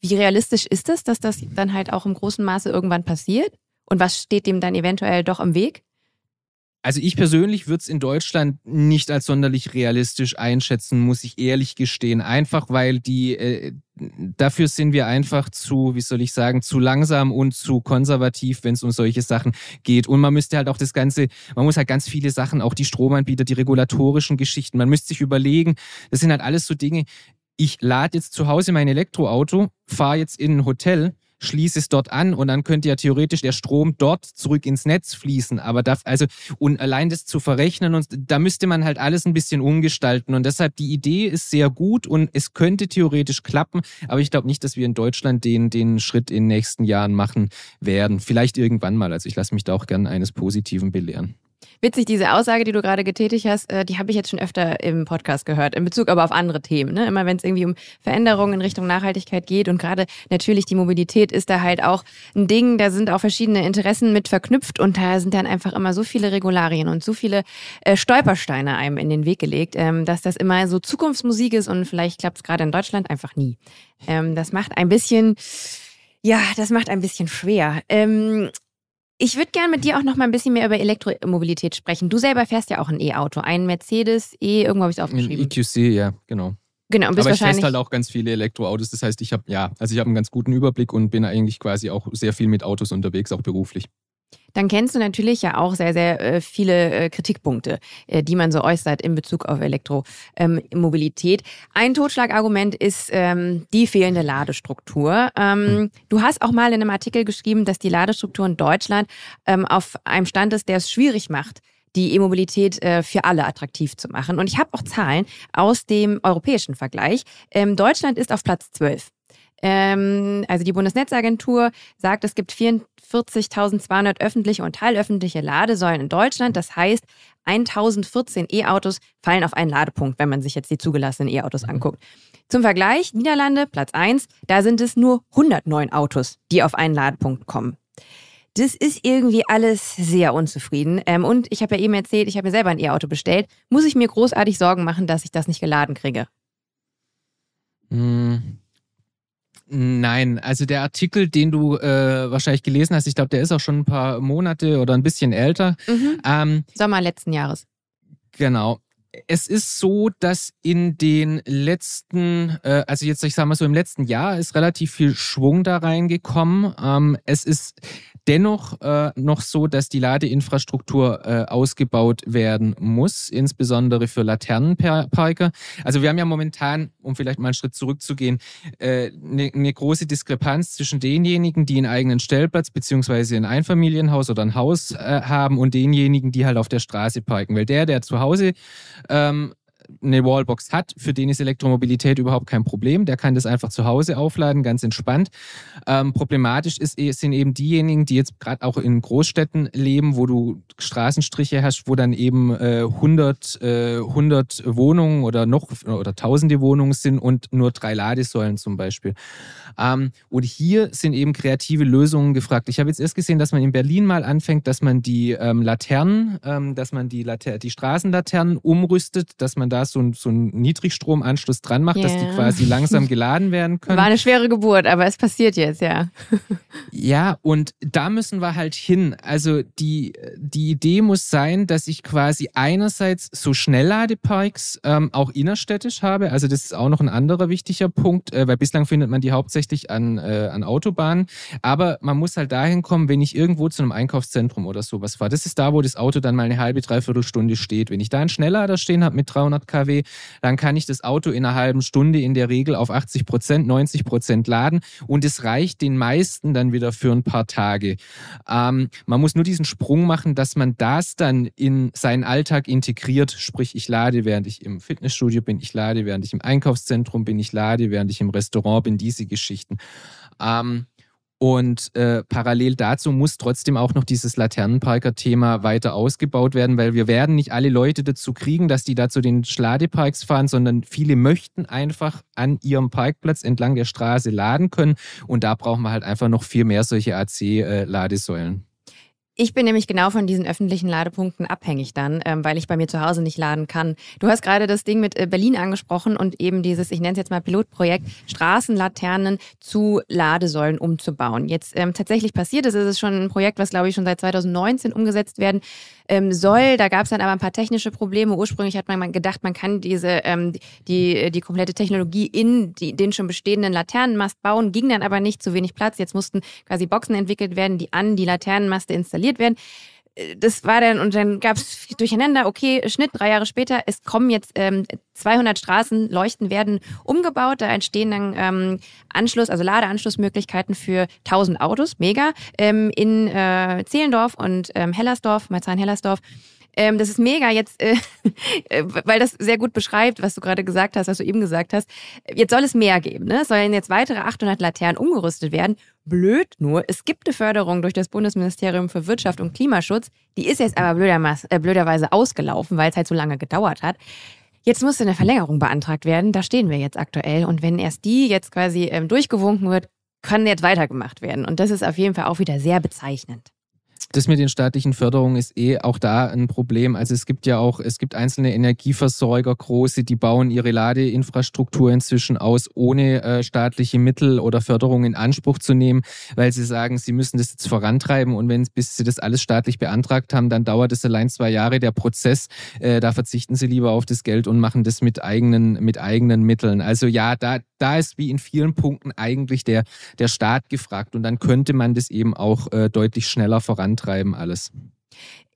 wie realistisch ist es, dass das dann halt auch im großen Maße irgendwann passiert? Und was steht dem dann eventuell doch im Weg? Also ich persönlich würde es in Deutschland nicht als sonderlich realistisch einschätzen, muss ich ehrlich gestehen. Einfach weil die, äh, dafür sind wir einfach zu, wie soll ich sagen, zu langsam und zu konservativ, wenn es um solche Sachen geht. Und man müsste halt auch das Ganze, man muss halt ganz viele Sachen, auch die Stromanbieter, die regulatorischen Geschichten, man müsste sich überlegen, das sind halt alles so Dinge, ich lade jetzt zu Hause mein Elektroauto, fahre jetzt in ein Hotel, schließe es dort an und dann könnte ja theoretisch der Strom dort zurück ins Netz fließen. Aber da, also, und allein das zu verrechnen und da müsste man halt alles ein bisschen umgestalten. Und deshalb die Idee ist sehr gut und es könnte theoretisch klappen. Aber ich glaube nicht, dass wir in Deutschland den, den Schritt in den nächsten Jahren machen werden. Vielleicht irgendwann mal. Also ich lasse mich da auch gerne eines Positiven belehren. Witzig, diese Aussage, die du gerade getätigt hast, äh, die habe ich jetzt schon öfter im Podcast gehört, in Bezug aber auf andere Themen. Ne? Immer wenn es irgendwie um Veränderungen in Richtung Nachhaltigkeit geht und gerade natürlich die Mobilität ist da halt auch ein Ding, da sind auch verschiedene Interessen mit verknüpft und da sind dann einfach immer so viele Regularien und so viele äh, Stolpersteine einem in den Weg gelegt, ähm, dass das immer so Zukunftsmusik ist und vielleicht klappt es gerade in Deutschland einfach nie. Ähm, das macht ein bisschen ja, das macht ein bisschen schwer. Ähm, ich würde gerne mit dir auch noch mal ein bisschen mehr über Elektromobilität sprechen. Du selber fährst ja auch ein E-Auto, ein Mercedes E, irgendwo habe ich es aufgeschrieben. Ein EQC, ja, genau. Genau, und bist Aber ich teste halt auch ganz viele Elektroautos. Das heißt, ich habe ja, also ich habe einen ganz guten Überblick und bin eigentlich quasi auch sehr viel mit Autos unterwegs, auch beruflich. Dann kennst du natürlich ja auch sehr, sehr äh, viele äh, Kritikpunkte, äh, die man so äußert in Bezug auf Elektromobilität. Ähm, Ein Totschlagargument ist ähm, die fehlende Ladestruktur. Ähm, hm. Du hast auch mal in einem Artikel geschrieben, dass die Ladestruktur in Deutschland ähm, auf einem Stand ist, der es schwierig macht, die E-Mobilität äh, für alle attraktiv zu machen. Und ich habe auch Zahlen aus dem europäischen Vergleich. Ähm, Deutschland ist auf Platz 12. Ähm, also die Bundesnetzagentur sagt, es gibt 44.200 öffentliche und teilöffentliche Ladesäulen in Deutschland. Das heißt, 1014 E-Autos fallen auf einen Ladepunkt, wenn man sich jetzt die zugelassenen E-Autos mhm. anguckt. Zum Vergleich, Niederlande, Platz 1, da sind es nur 109 Autos, die auf einen Ladepunkt kommen. Das ist irgendwie alles sehr unzufrieden. Ähm, und ich habe ja eben erzählt, ich habe mir selber ein E-Auto bestellt. Muss ich mir großartig Sorgen machen, dass ich das nicht geladen kriege? Hm. Nein, also der Artikel, den du äh, wahrscheinlich gelesen hast, ich glaube, der ist auch schon ein paar Monate oder ein bisschen älter. Mhm. Ähm, Sommer letzten Jahres. Genau. Es ist so, dass in den letzten, äh, also jetzt, ich sag mal so, im letzten Jahr ist relativ viel Schwung da reingekommen. Ähm, es ist dennoch äh, noch so, dass die Ladeinfrastruktur äh, ausgebaut werden muss, insbesondere für Laternenparker. Also wir haben ja momentan, um vielleicht mal einen Schritt zurückzugehen, eine äh, ne, große Diskrepanz zwischen denjenigen, die einen eigenen Stellplatz beziehungsweise ein Einfamilienhaus oder ein Haus äh, haben und denjenigen, die halt auf der Straße parken. Weil der, der zu Hause ähm, eine Wallbox hat, für den ist Elektromobilität überhaupt kein Problem. Der kann das einfach zu Hause aufladen, ganz entspannt. Ähm, problematisch ist, eh, sind eben diejenigen, die jetzt gerade auch in Großstädten leben, wo du Straßenstriche hast, wo dann eben äh, 100, äh, 100 Wohnungen oder noch oder tausende Wohnungen sind und nur drei Ladesäulen zum Beispiel. Ähm, und hier sind eben kreative Lösungen gefragt. Ich habe jetzt erst gesehen, dass man in Berlin mal anfängt, dass man die ähm, Laternen, ähm, dass man die, Later die Straßenlaternen umrüstet, dass man da so, ein, so einen Niedrigstromanschluss dran macht, yeah. dass die quasi langsam geladen werden können. War eine schwere Geburt, aber es passiert jetzt, ja. ja, und da müssen wir halt hin. Also die, die Idee muss sein, dass ich quasi einerseits so Schnellladeparks ähm, auch innerstädtisch habe. Also das ist auch noch ein anderer wichtiger Punkt, äh, weil bislang findet man die hauptsächlich an, äh, an Autobahnen. Aber man muss halt dahin kommen, wenn ich irgendwo zu einem Einkaufszentrum oder sowas fahre. Das ist da, wo das Auto dann mal eine halbe, dreiviertel Stunde steht. Wenn ich da einen Schnelllader stehen habe mit 300 100 kW, dann kann ich das Auto in einer halben Stunde in der Regel auf 80 Prozent, 90 Prozent laden und es reicht den meisten dann wieder für ein paar Tage. Ähm, man muss nur diesen Sprung machen, dass man das dann in seinen Alltag integriert, sprich ich lade, während ich im Fitnessstudio bin, ich lade, während ich im Einkaufszentrum bin, ich lade, während ich im Restaurant bin, diese Geschichten. Ähm, und äh, parallel dazu muss trotzdem auch noch dieses Laternenparker-Thema weiter ausgebaut werden, weil wir werden nicht alle Leute dazu kriegen, dass die da zu den Schladeparks fahren, sondern viele möchten einfach an ihrem Parkplatz entlang der Straße laden können. Und da brauchen wir halt einfach noch viel mehr solche AC-Ladesäulen. Ich bin nämlich genau von diesen öffentlichen Ladepunkten abhängig dann, ähm, weil ich bei mir zu Hause nicht laden kann. Du hast gerade das Ding mit äh, Berlin angesprochen und eben dieses, ich nenne es jetzt mal Pilotprojekt, Straßenlaternen zu Ladesäulen umzubauen. Jetzt ähm, tatsächlich passiert ist, ist es schon ein Projekt, was glaube ich schon seit 2019 umgesetzt werden ähm, soll. Da gab es dann aber ein paar technische Probleme. Ursprünglich hat man gedacht, man kann diese ähm, die die komplette Technologie in die, den schon bestehenden Laternenmast bauen, ging dann aber nicht, zu wenig Platz. Jetzt mussten quasi Boxen entwickelt werden, die an die Laternenmaste installiert werden. Äh, das war dann, und dann gab es durcheinander, okay, Schnitt, drei Jahre später, es kommen jetzt ähm, 200 Straßenleuchten werden umgebaut, da entstehen dann ähm, Anschluss, also Ladeanschlussmöglichkeiten für 1000 Autos, mega, ähm, in äh, Zehlendorf und ähm, Hellersdorf, Marzahn-Hellersdorf. Ähm, das ist mega jetzt, äh, weil das sehr gut beschreibt, was du gerade gesagt hast, was du eben gesagt hast. Jetzt soll es mehr geben. Ne? Es sollen jetzt weitere 800 Laternen umgerüstet werden. Blöd nur, es gibt eine Förderung durch das Bundesministerium für Wirtschaft und Klimaschutz. Die ist jetzt aber äh, blöderweise ausgelaufen, weil es halt so lange gedauert hat. Jetzt musste eine Verlängerung beantragt werden. Da stehen wir jetzt aktuell. Und wenn erst die jetzt quasi ähm, durchgewunken wird, kann jetzt weitergemacht werden. Und das ist auf jeden Fall auch wieder sehr bezeichnend das mit den staatlichen Förderungen ist eh auch da ein Problem. Also es gibt ja auch, es gibt einzelne Energieversorger, große, die bauen ihre Ladeinfrastruktur inzwischen aus, ohne äh, staatliche Mittel oder Förderung in Anspruch zu nehmen, weil sie sagen, sie müssen das jetzt vorantreiben und wenn bis sie das alles staatlich beantragt haben, dann dauert es allein zwei Jahre der Prozess. Äh, da verzichten sie lieber auf das Geld und machen das mit eigenen, mit eigenen Mitteln. Also ja, da, da ist wie in vielen Punkten eigentlich der, der Staat gefragt und dann könnte man das eben auch äh, deutlich schneller vorantreiben alles.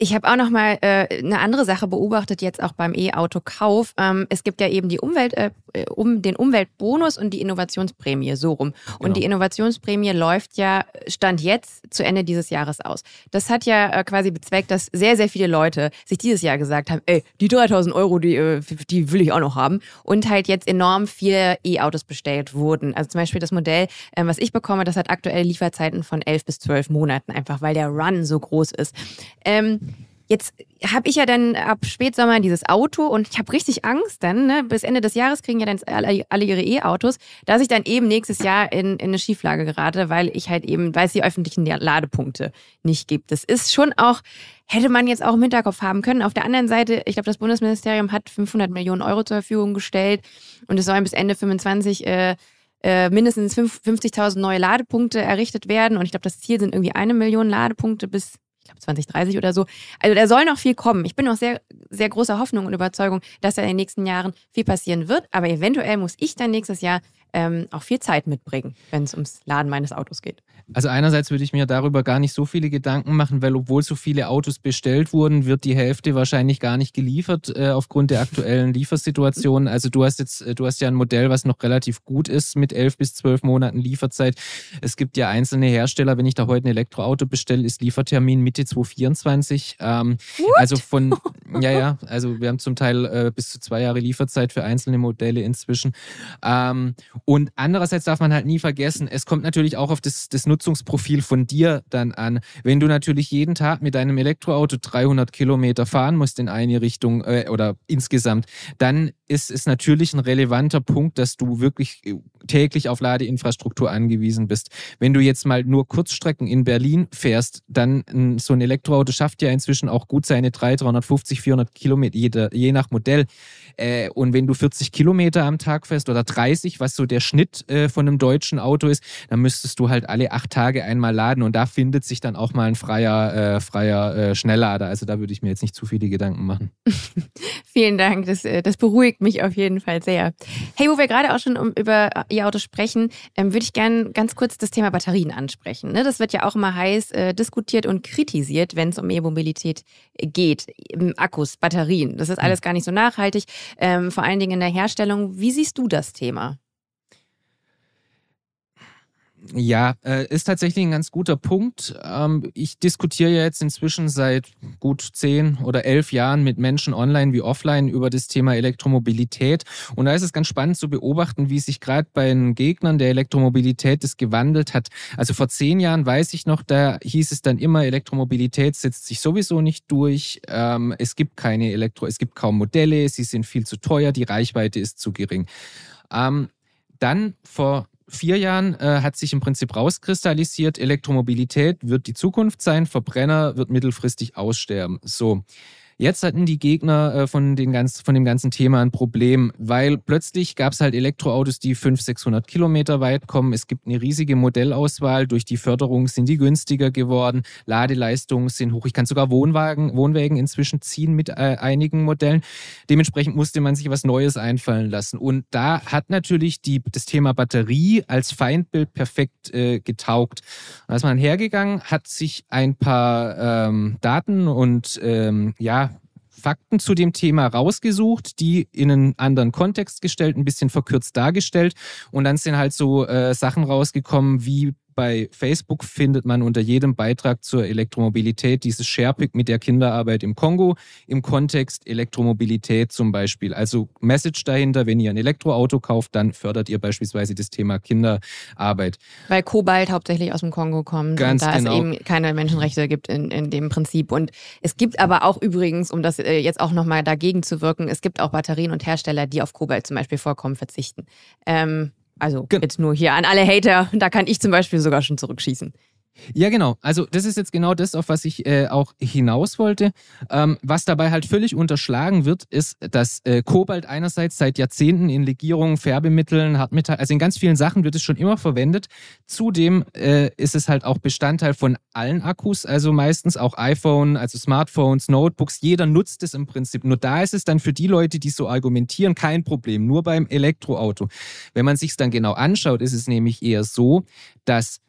Ich habe auch noch mal äh, eine andere Sache beobachtet jetzt auch beim E-Auto-Kauf. Ähm, es gibt ja eben die Umwelt, äh, um den Umweltbonus und die Innovationsprämie so rum. Und genau. die Innovationsprämie läuft ja stand jetzt zu Ende dieses Jahres aus. Das hat ja äh, quasi bezweckt, dass sehr sehr viele Leute sich dieses Jahr gesagt haben, ey, die 3000 Euro, die äh, die will ich auch noch haben. Und halt jetzt enorm viele E-Autos bestellt wurden. Also zum Beispiel das Modell, äh, was ich bekomme, das hat aktuell Lieferzeiten von 11 bis 12 Monaten, einfach weil der Run so groß ist. Ähm, Jetzt habe ich ja dann ab Spätsommer dieses Auto und ich habe richtig Angst dann, ne? bis Ende des Jahres kriegen ja dann alle, ihre E-Autos, dass ich dann eben nächstes Jahr in, in eine Schieflage gerate, weil ich halt eben, weil es die öffentlichen Ladepunkte nicht gibt. Das ist schon auch, hätte man jetzt auch im Hinterkopf haben können. Auf der anderen Seite, ich glaube, das Bundesministerium hat 500 Millionen Euro zur Verfügung gestellt und es sollen bis Ende 25 äh, äh, mindestens 50.000 neue Ladepunkte errichtet werden. Und ich glaube, das Ziel sind irgendwie eine Million Ladepunkte bis glaube 2030 oder so. Also da soll noch viel kommen. Ich bin noch sehr, sehr großer Hoffnung und Überzeugung, dass da in den nächsten Jahren viel passieren wird. Aber eventuell muss ich dann nächstes Jahr ähm, auch viel Zeit mitbringen, wenn es ums Laden meines Autos geht. Also einerseits würde ich mir darüber gar nicht so viele Gedanken machen, weil obwohl so viele Autos bestellt wurden, wird die Hälfte wahrscheinlich gar nicht geliefert äh, aufgrund der aktuellen Liefersituation. Also du hast jetzt, äh, du hast ja ein Modell, was noch relativ gut ist mit elf bis zwölf Monaten Lieferzeit. Es gibt ja einzelne Hersteller, wenn ich da heute ein Elektroauto bestelle, ist Liefertermin Mitte 2024. Ähm, also von, ja, ja, also wir haben zum Teil äh, bis zu zwei Jahre Lieferzeit für einzelne Modelle inzwischen. Ähm, und andererseits darf man halt nie vergessen, es kommt natürlich auch auf das, das Nutzungsprofil von dir dann an. Wenn du natürlich jeden Tag mit deinem Elektroauto 300 Kilometer fahren musst in eine Richtung äh, oder insgesamt, dann ist es natürlich ein relevanter Punkt, dass du wirklich äh, täglich auf Ladeinfrastruktur angewiesen bist. Wenn du jetzt mal nur Kurzstrecken in Berlin fährst, dann so ein Elektroauto schafft ja inzwischen auch gut seine 300, 350, 400 Kilometer, je, je nach Modell. Äh, und wenn du 40 Kilometer am Tag fährst oder 30, was so der Schnitt äh, von einem deutschen Auto ist, dann müsstest du halt alle acht Tage einmal laden und da findet sich dann auch mal ein freier, äh, freier äh, Schnelllader. Also da würde ich mir jetzt nicht zu viele Gedanken machen. Vielen Dank, das, äh, das beruhigt mich auf jeden Fall sehr. Hey, wo wir gerade auch schon um, über E-Autos sprechen, ähm, würde ich gerne ganz kurz das Thema Batterien ansprechen. Ne? Das wird ja auch immer heiß äh, diskutiert und kritisiert, wenn es um E-Mobilität geht. Akkus, Batterien, das ist alles gar nicht so nachhaltig ähm, vor allen Dingen in der Herstellung. Wie siehst du das Thema? Ja, äh, ist tatsächlich ein ganz guter Punkt. Ähm, ich diskutiere ja jetzt inzwischen seit gut zehn oder elf Jahren mit Menschen online wie offline über das Thema Elektromobilität. Und da ist es ganz spannend zu beobachten, wie sich gerade bei den Gegnern der Elektromobilität das gewandelt hat. Also vor zehn Jahren weiß ich noch, da hieß es dann immer, Elektromobilität setzt sich sowieso nicht durch. Ähm, es gibt keine Elektro, es gibt kaum Modelle, sie sind viel zu teuer, die Reichweite ist zu gering. Ähm, dann vor vier Jahren äh, hat sich im Prinzip rauskristallisiert, Elektromobilität wird die Zukunft sein, Verbrenner wird mittelfristig aussterben. So. Jetzt hatten die Gegner äh, von, den ganz, von dem ganzen Thema ein Problem, weil plötzlich gab es halt Elektroautos, die 500, 600 Kilometer weit kommen. Es gibt eine riesige Modellauswahl. Durch die Förderung sind die günstiger geworden. Ladeleistungen sind hoch. Ich kann sogar Wohnwagen, Wohnwägen inzwischen ziehen mit äh, einigen Modellen. Dementsprechend musste man sich was Neues einfallen lassen. Und da hat natürlich die, das Thema Batterie als Feindbild perfekt äh, getaugt. Da ist man hergegangen, hat sich ein paar ähm, Daten und ähm, ja, Fakten zu dem Thema rausgesucht, die in einen anderen Kontext gestellt, ein bisschen verkürzt dargestellt. Und dann sind halt so äh, Sachen rausgekommen wie bei Facebook findet man unter jedem Beitrag zur Elektromobilität dieses Sharepick mit der Kinderarbeit im Kongo im Kontext Elektromobilität zum Beispiel. Also Message dahinter, wenn ihr ein Elektroauto kauft, dann fördert ihr beispielsweise das Thema Kinderarbeit. Weil Kobalt hauptsächlich aus dem Kongo kommt Ganz und da genau. es eben keine Menschenrechte gibt in, in dem Prinzip. Und es gibt aber auch übrigens, um das äh, jetzt auch nochmal dagegen zu wirken, es gibt auch Batterien und Hersteller, die auf Kobalt zum Beispiel vorkommen, verzichten. Ähm, also Gen- jetzt nur hier an alle Hater, da kann ich zum Beispiel sogar schon zurückschießen. Ja, genau. Also das ist jetzt genau das, auf was ich äh, auch hinaus wollte. Ähm, was dabei halt völlig unterschlagen wird, ist, dass äh, Kobalt einerseits seit Jahrzehnten in Legierungen, Färbemitteln, Hartmetall, also in ganz vielen Sachen wird es schon immer verwendet. Zudem äh, ist es halt auch Bestandteil von allen Akkus, also meistens auch iPhone, also Smartphones, Notebooks. Jeder nutzt es im Prinzip. Nur da ist es dann für die Leute, die so argumentieren, kein Problem. Nur beim Elektroauto. Wenn man sich es dann genau anschaut, ist es nämlich eher so, dass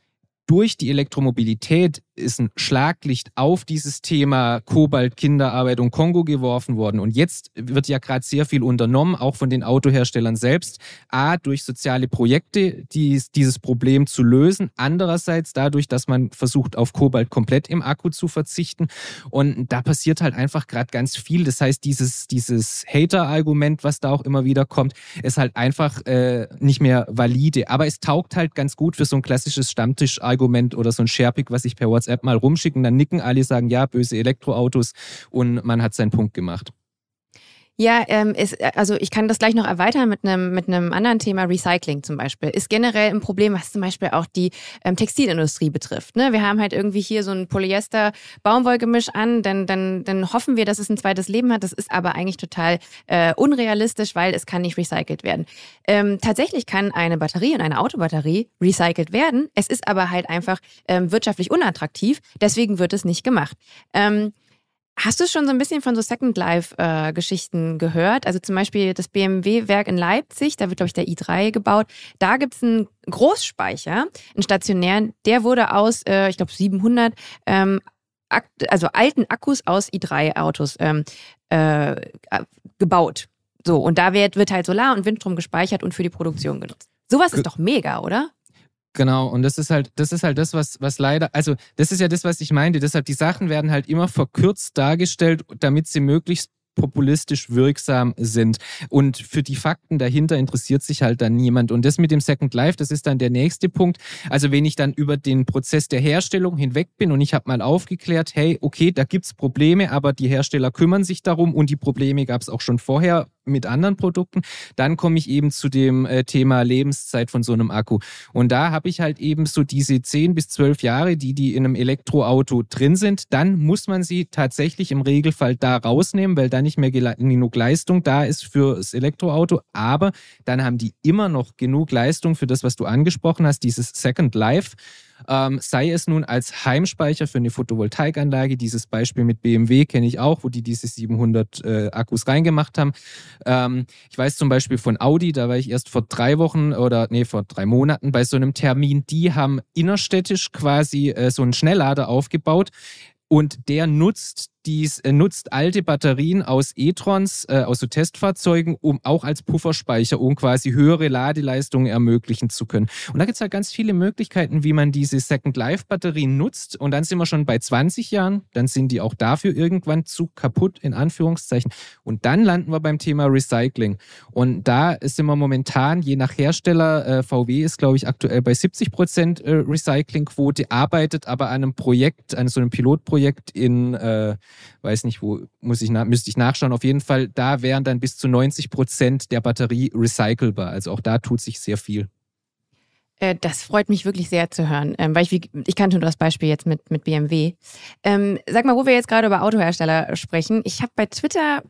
durch die Elektromobilität ist ein Schlaglicht auf dieses Thema Kobalt, Kinderarbeit und Kongo geworfen worden. Und jetzt wird ja gerade sehr viel unternommen, auch von den Autoherstellern selbst. A, durch soziale Projekte, dies, dieses Problem zu lösen. Andererseits dadurch, dass man versucht, auf Kobalt komplett im Akku zu verzichten. Und da passiert halt einfach gerade ganz viel. Das heißt, dieses, dieses Hater-Argument, was da auch immer wieder kommt, ist halt einfach äh, nicht mehr valide. Aber es taugt halt ganz gut für so ein klassisches Stammtisch-Argument oder so ein Sharepick, was ich per WhatsApp mal rumschicken. Dann nicken alle, sagen, ja, böse Elektroautos und man hat seinen Punkt gemacht. Ja, ähm, ist, also ich kann das gleich noch erweitern mit einem mit einem anderen Thema Recycling zum Beispiel. Ist generell ein Problem, was zum Beispiel auch die ähm, Textilindustrie betrifft. Ne? Wir haben halt irgendwie hier so ein Polyester-Baumwollgemisch an, dann, dann, dann hoffen wir, dass es ein zweites Leben hat. Das ist aber eigentlich total äh, unrealistisch, weil es kann nicht recycelt werden. Ähm, tatsächlich kann eine Batterie und eine Autobatterie recycelt werden. Es ist aber halt einfach ähm, wirtschaftlich unattraktiv. Deswegen wird es nicht gemacht. Ähm, Hast du schon so ein bisschen von so Second Life-Geschichten gehört? Also zum Beispiel das BMW-Werk in Leipzig, da wird, glaube ich, der i3 gebaut. Da gibt es einen Großspeicher, einen stationären, der wurde aus, äh, ich glaube, 700, ähm, also alten Akkus aus i3-Autos ähm, äh, gebaut. So, und da wird, wird halt Solar- und Windstrom gespeichert und für die Produktion genutzt. Sowas ist doch mega, oder? Genau, und das ist halt, das ist halt das, was, was leider, also das ist ja das, was ich meinte. Deshalb, die Sachen werden halt immer verkürzt dargestellt, damit sie möglichst populistisch wirksam sind. Und für die Fakten dahinter interessiert sich halt dann niemand. Und das mit dem Second Life, das ist dann der nächste Punkt. Also wenn ich dann über den Prozess der Herstellung hinweg bin und ich habe mal aufgeklärt, hey, okay, da gibt's Probleme, aber die Hersteller kümmern sich darum und die Probleme gab es auch schon vorher mit anderen Produkten, dann komme ich eben zu dem äh, Thema Lebenszeit von so einem Akku. Und da habe ich halt eben so diese 10 bis 12 Jahre, die die in einem Elektroauto drin sind. Dann muss man sie tatsächlich im Regelfall da rausnehmen, weil da nicht mehr genug Leistung da ist für das Elektroauto. Aber dann haben die immer noch genug Leistung für das, was du angesprochen hast, dieses Second Life. Ähm, sei es nun als Heimspeicher für eine Photovoltaikanlage, dieses Beispiel mit BMW kenne ich auch, wo die diese 700 äh, Akkus reingemacht haben. Ähm, ich weiß zum Beispiel von Audi, da war ich erst vor drei Wochen oder nee, vor drei Monaten bei so einem Termin, die haben innerstädtisch quasi äh, so einen Schnelllader aufgebaut und der nutzt dies, äh, nutzt alte Batterien aus E-Trons, äh, aus so Testfahrzeugen, um auch als Pufferspeicher, um quasi höhere Ladeleistungen ermöglichen zu können. Und da gibt es halt ganz viele Möglichkeiten, wie man diese Second Life-Batterien nutzt. Und dann sind wir schon bei 20 Jahren, dann sind die auch dafür irgendwann zu kaputt, in Anführungszeichen. Und dann landen wir beim Thema Recycling. Und da sind wir momentan, je nach Hersteller, äh, VW ist, glaube ich, aktuell bei 70 Prozent äh, Recyclingquote, arbeitet aber an einem Projekt, an so einem Pilotprojekt in, äh, weiß nicht, wo muss ich müsste ich nachschauen. Auf jeden Fall, da wären dann bis zu 90 Prozent der Batterie recycelbar. Also auch da tut sich sehr viel. Äh, das freut mich wirklich sehr zu hören, ähm, weil ich, ich kannte nur das Beispiel jetzt mit, mit BMW. Ähm, sag mal, wo wir jetzt gerade über Autohersteller sprechen. Ich habe bei Twitter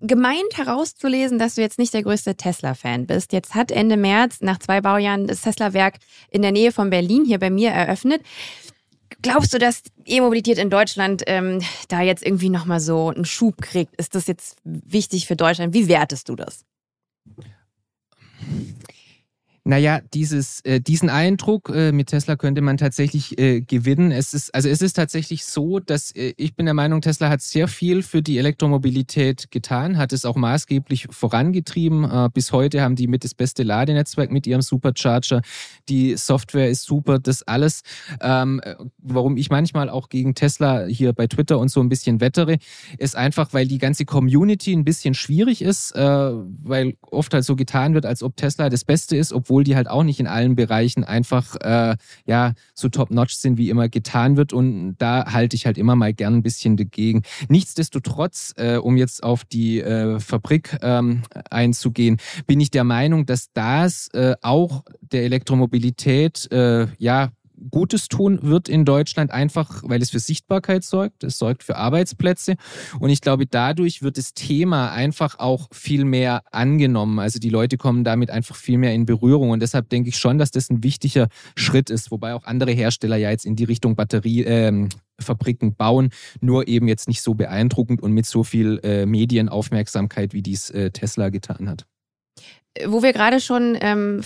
gemeint herauszulesen, dass du jetzt nicht der größte Tesla-Fan bist. Jetzt hat Ende März nach zwei Baujahren das Tesla-Werk in der Nähe von Berlin hier bei mir eröffnet. Glaubst du, dass E-Mobilität in Deutschland ähm, da jetzt irgendwie nochmal so einen Schub kriegt? Ist das jetzt wichtig für Deutschland? Wie wertest du das? Naja, dieses, äh, diesen Eindruck äh, mit Tesla könnte man tatsächlich äh, gewinnen. Es ist, also es ist tatsächlich so, dass äh, ich bin der Meinung, Tesla hat sehr viel für die Elektromobilität getan, hat es auch maßgeblich vorangetrieben. Äh, bis heute haben die mit das beste Ladenetzwerk mit ihrem Supercharger. Die Software ist super, das alles. Ähm, warum ich manchmal auch gegen Tesla hier bei Twitter und so ein bisschen wettere, ist einfach, weil die ganze Community ein bisschen schwierig ist, äh, weil oft halt so getan wird, als ob Tesla das Beste ist, obwohl obwohl die halt auch nicht in allen Bereichen einfach äh, ja so top-notch sind, wie immer getan wird. Und da halte ich halt immer mal gern ein bisschen dagegen. Nichtsdestotrotz, äh, um jetzt auf die äh, Fabrik ähm, einzugehen, bin ich der Meinung, dass das äh, auch der Elektromobilität äh, ja Gutes tun wird in Deutschland, einfach weil es für Sichtbarkeit sorgt, es sorgt für Arbeitsplätze. Und ich glaube, dadurch wird das Thema einfach auch viel mehr angenommen. Also die Leute kommen damit einfach viel mehr in Berührung. Und deshalb denke ich schon, dass das ein wichtiger Schritt ist, wobei auch andere Hersteller ja jetzt in die Richtung Batterie. Ähm, Fabriken bauen, nur eben jetzt nicht so beeindruckend und mit so viel äh, Medienaufmerksamkeit, wie dies äh, Tesla getan hat. Wo wir gerade schon ähm,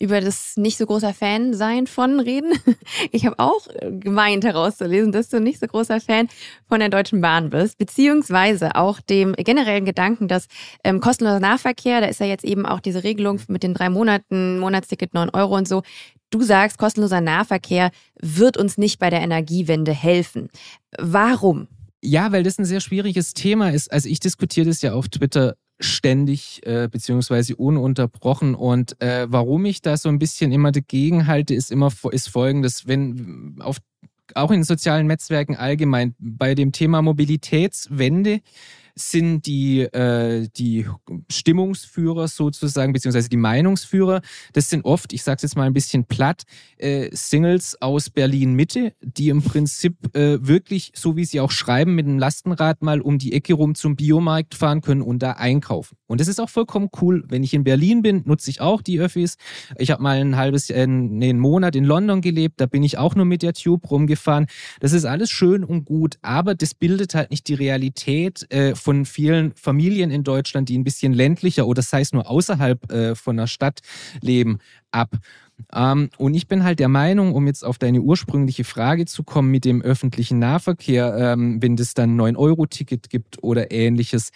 über das nicht so großer Fan sein von reden. Ich habe auch gemeint herauszulesen, dass du nicht so großer Fan von der Deutschen Bahn bist, beziehungsweise auch dem generellen Gedanken, dass ähm, kostenloser Nahverkehr, da ist ja jetzt eben auch diese Regelung mit den drei Monaten, Monatsticket 9 Euro und so. Du sagst, kostenloser Nahverkehr wird uns nicht bei der Energiewende helfen. Warum? Ja, weil das ein sehr schwieriges Thema ist. Also ich diskutiere das ja auf Twitter ständig äh, beziehungsweise ununterbrochen. Und äh, warum ich da so ein bisschen immer dagegen halte, ist immer ist folgendes, wenn auf auch in sozialen Netzwerken allgemein bei dem Thema Mobilitätswende sind die, äh, die Stimmungsführer sozusagen, beziehungsweise die Meinungsführer. Das sind oft, ich sage es jetzt mal ein bisschen platt, äh, Singles aus Berlin-Mitte, die im Prinzip äh, wirklich, so wie sie auch schreiben, mit dem Lastenrad mal um die Ecke rum zum Biomarkt fahren können und da einkaufen. Und das ist auch vollkommen cool. Wenn ich in Berlin bin, nutze ich auch die Öffis. Ich habe mal ein halbes, äh, nee, einen Monat in London gelebt, da bin ich auch nur mit der Tube rumgefahren. Das ist alles schön und gut, aber das bildet halt nicht die Realität äh, von vielen Familien in Deutschland, die ein bisschen ländlicher oder sei es nur außerhalb äh, von der Stadt leben, ab. Ähm, und ich bin halt der Meinung, um jetzt auf deine ursprüngliche Frage zu kommen mit dem öffentlichen Nahverkehr, ähm, wenn es dann 9-Euro-Ticket gibt oder ähnliches,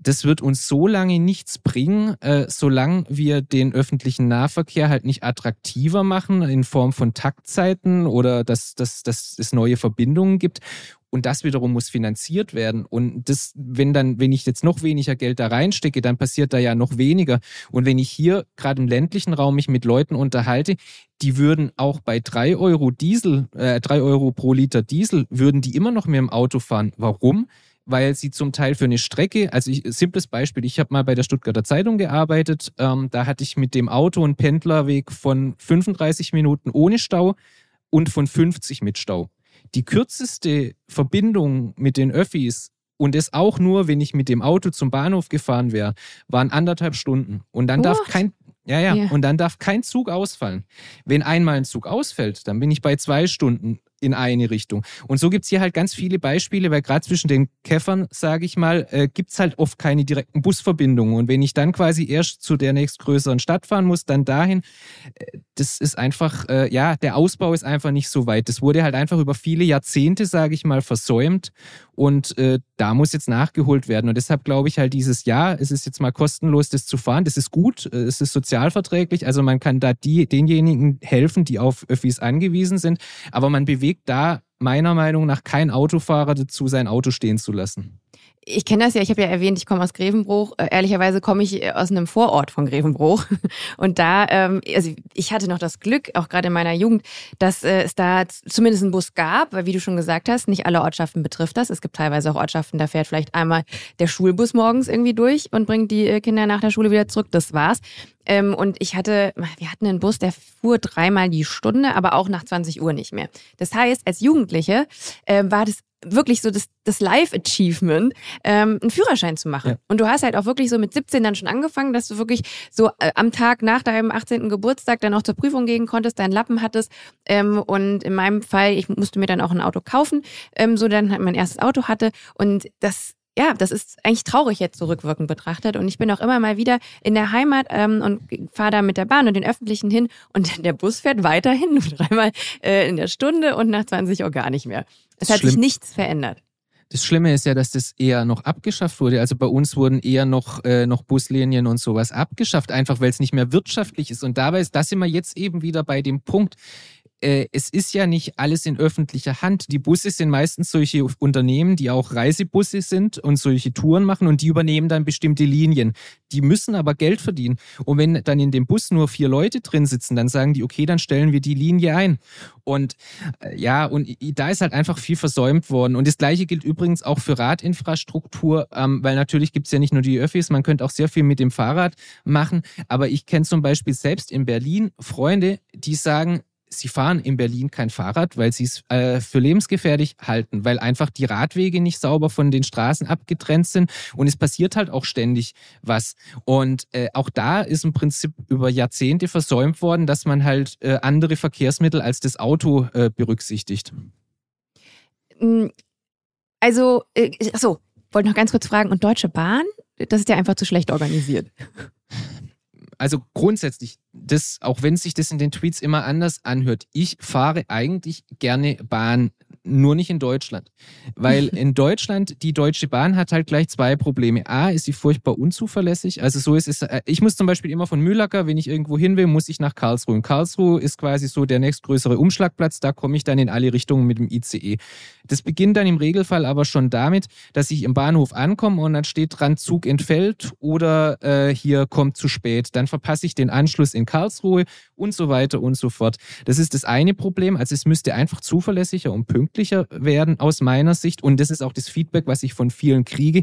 das wird uns so lange nichts bringen, äh, solange wir den öffentlichen Nahverkehr halt nicht attraktiver machen in Form von Taktzeiten oder dass, dass, dass es neue Verbindungen gibt und das wiederum muss finanziert werden. Und das, wenn dann, wenn ich jetzt noch weniger Geld da reinstecke, dann passiert da ja noch weniger. Und wenn ich hier gerade im ländlichen Raum mich mit Leuten unterhalte, die würden auch bei drei Euro Diesel, äh, drei Euro pro Liter Diesel, würden die immer noch mehr im Auto fahren. Warum? weil sie zum Teil für eine Strecke, also ich, simples Beispiel, ich habe mal bei der Stuttgarter Zeitung gearbeitet, ähm, da hatte ich mit dem Auto einen Pendlerweg von 35 Minuten ohne Stau und von 50 mit Stau. Die kürzeste Verbindung mit den Öffis und es auch nur, wenn ich mit dem Auto zum Bahnhof gefahren wäre, waren anderthalb Stunden. Und dann What? darf kein ja, ja, yeah. und dann darf kein Zug ausfallen. Wenn einmal ein Zug ausfällt, dann bin ich bei zwei Stunden in eine Richtung. Und so gibt's hier halt ganz viele Beispiele, weil gerade zwischen den Käffern, sage ich mal, äh, gibt's halt oft keine direkten Busverbindungen. Und wenn ich dann quasi erst zu der nächstgrößeren Stadt fahren muss, dann dahin, äh, das ist einfach, äh, ja, der Ausbau ist einfach nicht so weit. Das wurde halt einfach über viele Jahrzehnte, sage ich mal, versäumt. Und äh, da muss jetzt nachgeholt werden. Und deshalb glaube ich halt dieses Jahr, es ist jetzt mal kostenlos, das zu fahren. Das ist gut, äh, es ist sozialverträglich. Also man kann da die, denjenigen helfen, die auf Öffis angewiesen sind. Aber man bewegt da meiner Meinung nach kein Autofahrer dazu, sein Auto stehen zu lassen. Ich kenne das ja, ich habe ja erwähnt, ich komme aus Grevenbruch. Äh, ehrlicherweise komme ich äh, aus einem Vorort von Grevenbruch. Und da, ähm, also ich hatte noch das Glück, auch gerade in meiner Jugend, dass äh, es da zumindest einen Bus gab, weil wie du schon gesagt hast, nicht alle Ortschaften betrifft das. Es gibt teilweise auch Ortschaften, da fährt vielleicht einmal der Schulbus morgens irgendwie durch und bringt die äh, Kinder nach der Schule wieder zurück. Das war's. Ähm, und ich hatte, wir hatten einen Bus, der fuhr dreimal die Stunde, aber auch nach 20 Uhr nicht mehr. Das heißt, als Jugendliche äh, war das wirklich so das, das Life-Achievement, ähm, einen Führerschein zu machen. Ja. Und du hast halt auch wirklich so mit 17 dann schon angefangen, dass du wirklich so äh, am Tag nach deinem 18. Geburtstag dann auch zur Prüfung gehen konntest, deinen Lappen hattest. Ähm, und in meinem Fall, ich musste mir dann auch ein Auto kaufen, ähm, so dann halt mein erstes Auto hatte. Und das ja, das ist eigentlich traurig jetzt zurückwirkend betrachtet. Und ich bin auch immer mal wieder in der Heimat ähm, und fahre da mit der Bahn und den Öffentlichen hin. Und der Bus fährt weiterhin dreimal äh, in der Stunde und nach 20 Uhr gar nicht mehr. Es hat Schlimm. sich nichts verändert. Das Schlimme ist ja, dass das eher noch abgeschafft wurde. Also bei uns wurden eher noch, äh, noch Buslinien und sowas abgeschafft, einfach weil es nicht mehr wirtschaftlich ist. Und dabei ist das immer jetzt eben wieder bei dem Punkt, äh, es ist ja nicht alles in öffentlicher Hand. Die Busse sind meistens solche Unternehmen, die auch Reisebusse sind und solche Touren machen und die übernehmen dann bestimmte Linien. Die müssen aber Geld verdienen. Und wenn dann in dem Bus nur vier Leute drin sitzen, dann sagen die, okay, dann stellen wir die Linie ein. Und äh, ja, und da ist halt einfach viel versäumt worden. Und das Gleiche gilt übrigens auch für Radinfrastruktur, ähm, weil natürlich gibt es ja nicht nur die Öffis, man könnte auch sehr viel mit dem Fahrrad machen. Aber ich kenne zum Beispiel selbst in Berlin Freunde, die sagen, sie fahren in Berlin kein Fahrrad, weil sie es äh, für lebensgefährlich halten, weil einfach die Radwege nicht sauber von den Straßen abgetrennt sind und es passiert halt auch ständig was. Und äh, auch da ist im Prinzip über Jahrzehnte versäumt worden, dass man halt äh, andere Verkehrsmittel als das Auto äh, berücksichtigt. Hm, also, äh, achso, wollte noch ganz kurz fragen, und Deutsche Bahn? Das ist ja einfach zu schlecht organisiert. Also grundsätzlich, das, auch wenn sich das in den Tweets immer anders anhört, ich fahre eigentlich gerne Bahn, nur nicht in Deutschland. Weil in Deutschland, die Deutsche Bahn hat halt gleich zwei Probleme. A, ist sie furchtbar unzuverlässig. Also so ist es, äh, ich muss zum Beispiel immer von Mühlacker, wenn ich irgendwo hin will, muss ich nach Karlsruhe. Und Karlsruhe ist quasi so der nächstgrößere Umschlagplatz, da komme ich dann in alle Richtungen mit dem ICE. Das beginnt dann im Regelfall aber schon damit, dass ich im Bahnhof ankomme und dann steht dran, Zug entfällt oder äh, hier kommt zu spät. Dann verpasse ich den Anschluss in Karlsruhe und so weiter und so fort. Das ist das eine Problem. Also es müsste einfach zuverlässiger und pünktlicher werden aus meiner Sicht. Und das ist auch das Feedback, was ich von vielen kriege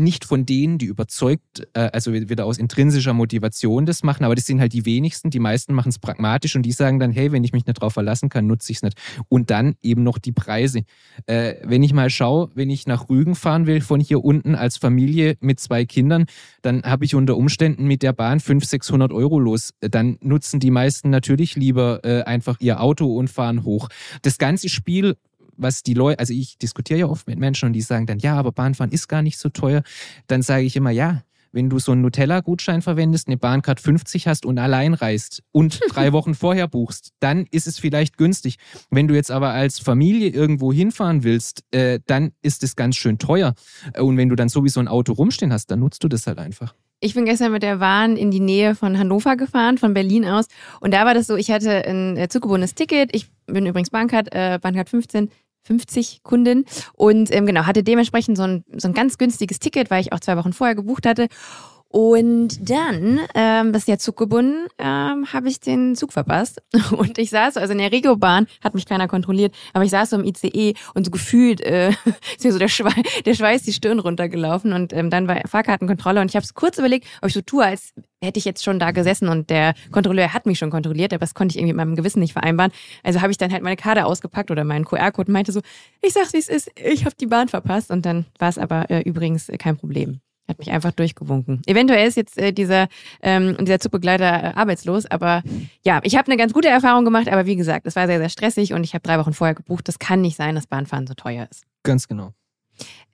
nicht von denen, die überzeugt, äh, also wieder aus intrinsischer Motivation das machen, aber das sind halt die wenigsten. Die meisten machen es pragmatisch und die sagen dann, hey, wenn ich mich nicht drauf verlassen kann, nutze ich es nicht. Und dann eben noch die Preise. Äh, wenn ich mal schaue, wenn ich nach Rügen fahren will von hier unten als Familie mit zwei Kindern, dann habe ich unter Umständen mit der Bahn 500, 600 Euro los. Dann nutzen die meisten natürlich lieber äh, einfach ihr Auto und fahren hoch. Das ganze Spiel was die Leute, also ich diskutiere ja oft mit Menschen und die sagen dann, ja, aber Bahnfahren ist gar nicht so teuer. Dann sage ich immer, ja, wenn du so einen Nutella-Gutschein verwendest, eine Bahncard 50 hast und allein reist und drei Wochen vorher buchst, dann ist es vielleicht günstig. Wenn du jetzt aber als Familie irgendwo hinfahren willst, äh, dann ist es ganz schön teuer. Und wenn du dann sowieso ein Auto rumstehen hast, dann nutzt du das halt einfach. Ich bin gestern mit der Bahn in die Nähe von Hannover gefahren, von Berlin aus. Und da war das so, ich hatte ein äh, zuggebundenes Ticket. Ich bin übrigens Bahncard, äh, Bahncard 15 50 Kundin und ähm, genau, hatte dementsprechend so ein, so ein ganz günstiges Ticket, weil ich auch zwei Wochen vorher gebucht hatte. Und dann, ähm, das ist ja zuggebunden, ähm, habe ich den Zug verpasst. Und ich saß, also in der Regiobahn hat mich keiner kontrolliert, aber ich saß so im ICE und so gefühlt äh, ist mir so der, Schweiß, der Schweiß die Stirn runtergelaufen. Und ähm, dann war Fahrkartenkontrolle und ich habe es kurz überlegt, ob ich so tue, als hätte ich jetzt schon da gesessen und der Kontrolleur hat mich schon kontrolliert, aber das konnte ich irgendwie mit meinem Gewissen nicht vereinbaren. Also habe ich dann halt meine Karte ausgepackt oder meinen QR-Code und meinte so, ich sag's wie es ist, ich habe die Bahn verpasst. Und dann war es aber äh, übrigens kein Problem. Hat mich einfach durchgewunken. Eventuell ist jetzt äh, dieser, ähm, dieser Zugbegleiter äh, arbeitslos, aber ja, ich habe eine ganz gute Erfahrung gemacht, aber wie gesagt, es war sehr, sehr stressig und ich habe drei Wochen vorher gebucht. Das kann nicht sein, dass Bahnfahren so teuer ist. Ganz genau.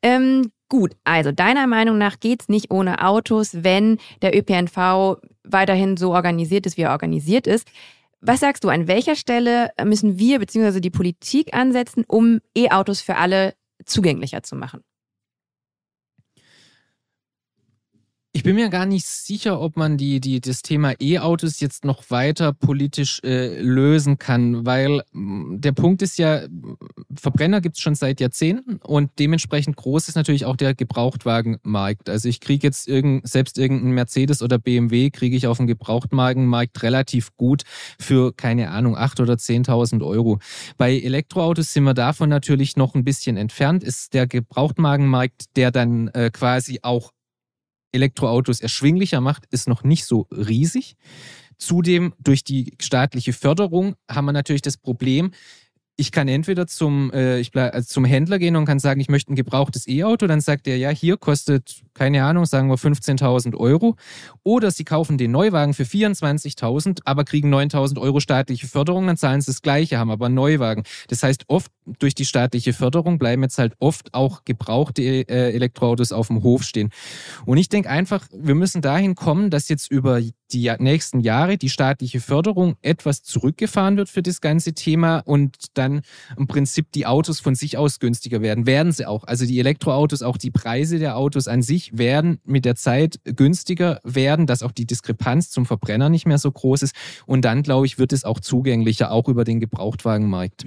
Ähm, gut, also deiner Meinung nach geht es nicht ohne Autos, wenn der ÖPNV weiterhin so organisiert ist, wie er organisiert ist. Was sagst du, an welcher Stelle müssen wir bzw. die Politik ansetzen, um E-Autos für alle zugänglicher zu machen? Ich bin mir gar nicht sicher, ob man die, die, das Thema E-Autos jetzt noch weiter politisch äh, lösen kann, weil mm, der Punkt ist ja, Verbrenner gibt es schon seit Jahrzehnten und dementsprechend groß ist natürlich auch der Gebrauchtwagenmarkt. Also ich kriege jetzt irgend, selbst irgendeinen Mercedes oder BMW kriege ich auf dem Gebrauchtwagenmarkt relativ gut für, keine Ahnung, 8.000 oder 10.000 Euro. Bei Elektroautos sind wir davon natürlich noch ein bisschen entfernt, ist der Gebrauchtwagenmarkt, der dann äh, quasi auch Elektroautos erschwinglicher macht, ist noch nicht so riesig. Zudem durch die staatliche Förderung haben wir natürlich das Problem, ich kann entweder zum, äh, ich bleib, also zum Händler gehen und kann sagen, ich möchte ein gebrauchtes E-Auto, dann sagt er, ja, hier kostet, keine Ahnung, sagen wir 15.000 Euro. Oder sie kaufen den Neuwagen für 24.000, aber kriegen 9.000 Euro staatliche Förderung, dann zahlen sie das Gleiche, haben aber einen Neuwagen. Das heißt, oft durch die staatliche Förderung bleiben jetzt halt oft auch gebrauchte äh, Elektroautos auf dem Hof stehen. Und ich denke einfach, wir müssen dahin kommen, dass jetzt über die nächsten Jahre die staatliche Förderung etwas zurückgefahren wird für das ganze Thema und dann im Prinzip die Autos von sich aus günstiger werden. Werden sie auch. Also die Elektroautos, auch die Preise der Autos an sich werden mit der Zeit günstiger werden, dass auch die Diskrepanz zum Verbrenner nicht mehr so groß ist. Und dann, glaube ich, wird es auch zugänglicher, auch über den Gebrauchtwagenmarkt.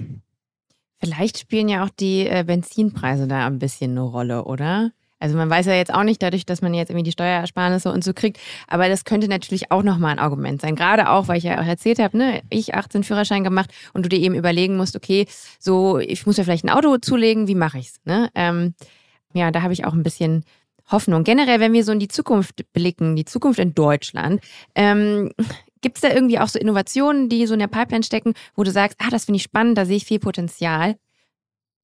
Vielleicht spielen ja auch die äh, Benzinpreise da ein bisschen eine Rolle, oder? Also man weiß ja jetzt auch nicht dadurch, dass man jetzt irgendwie die Steuerersparnisse und so kriegt, aber das könnte natürlich auch nochmal ein Argument sein. Gerade auch, weil ich ja auch erzählt habe, ne, ich 18 Führerschein gemacht und du dir eben überlegen musst, okay, so, ich muss ja vielleicht ein Auto zulegen, wie mache ich's? Ne? Ähm, ja, da habe ich auch ein bisschen Hoffnung. Generell, wenn wir so in die Zukunft blicken, die Zukunft in Deutschland, ähm, Gibt es da irgendwie auch so Innovationen, die so in der Pipeline stecken, wo du sagst, ah, das finde ich spannend, da sehe ich viel Potenzial?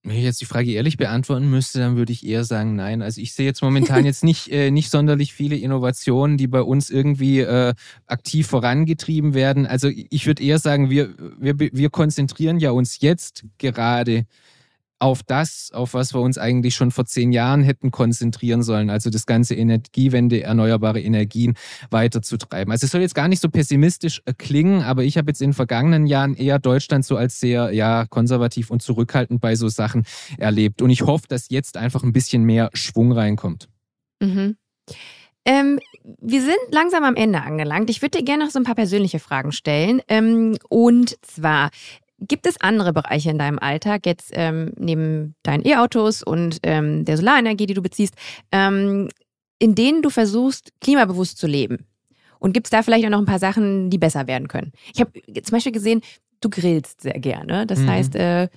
Wenn ich jetzt die Frage ehrlich beantworten müsste, dann würde ich eher sagen, nein. Also ich sehe jetzt momentan jetzt nicht, äh, nicht sonderlich viele Innovationen, die bei uns irgendwie äh, aktiv vorangetrieben werden. Also ich würde eher sagen, wir, wir, wir konzentrieren ja uns jetzt gerade auf das, auf was wir uns eigentlich schon vor zehn Jahren hätten konzentrieren sollen, also das ganze Energiewende, erneuerbare Energien weiterzutreiben. Also es soll jetzt gar nicht so pessimistisch äh, klingen, aber ich habe jetzt in den vergangenen Jahren eher Deutschland so als sehr ja, konservativ und zurückhaltend bei so Sachen erlebt. Und ich hoffe, dass jetzt einfach ein bisschen mehr Schwung reinkommt. Mhm. Ähm, wir sind langsam am Ende angelangt. Ich würde dir gerne noch so ein paar persönliche Fragen stellen. Ähm, und zwar, Gibt es andere Bereiche in deinem Alltag, jetzt ähm, neben deinen E-Autos und ähm, der Solarenergie, die du beziehst, ähm, in denen du versuchst, klimabewusst zu leben? Und gibt es da vielleicht auch noch ein paar Sachen, die besser werden können? Ich habe zum Beispiel gesehen, du grillst sehr gerne. Das mhm. heißt, äh,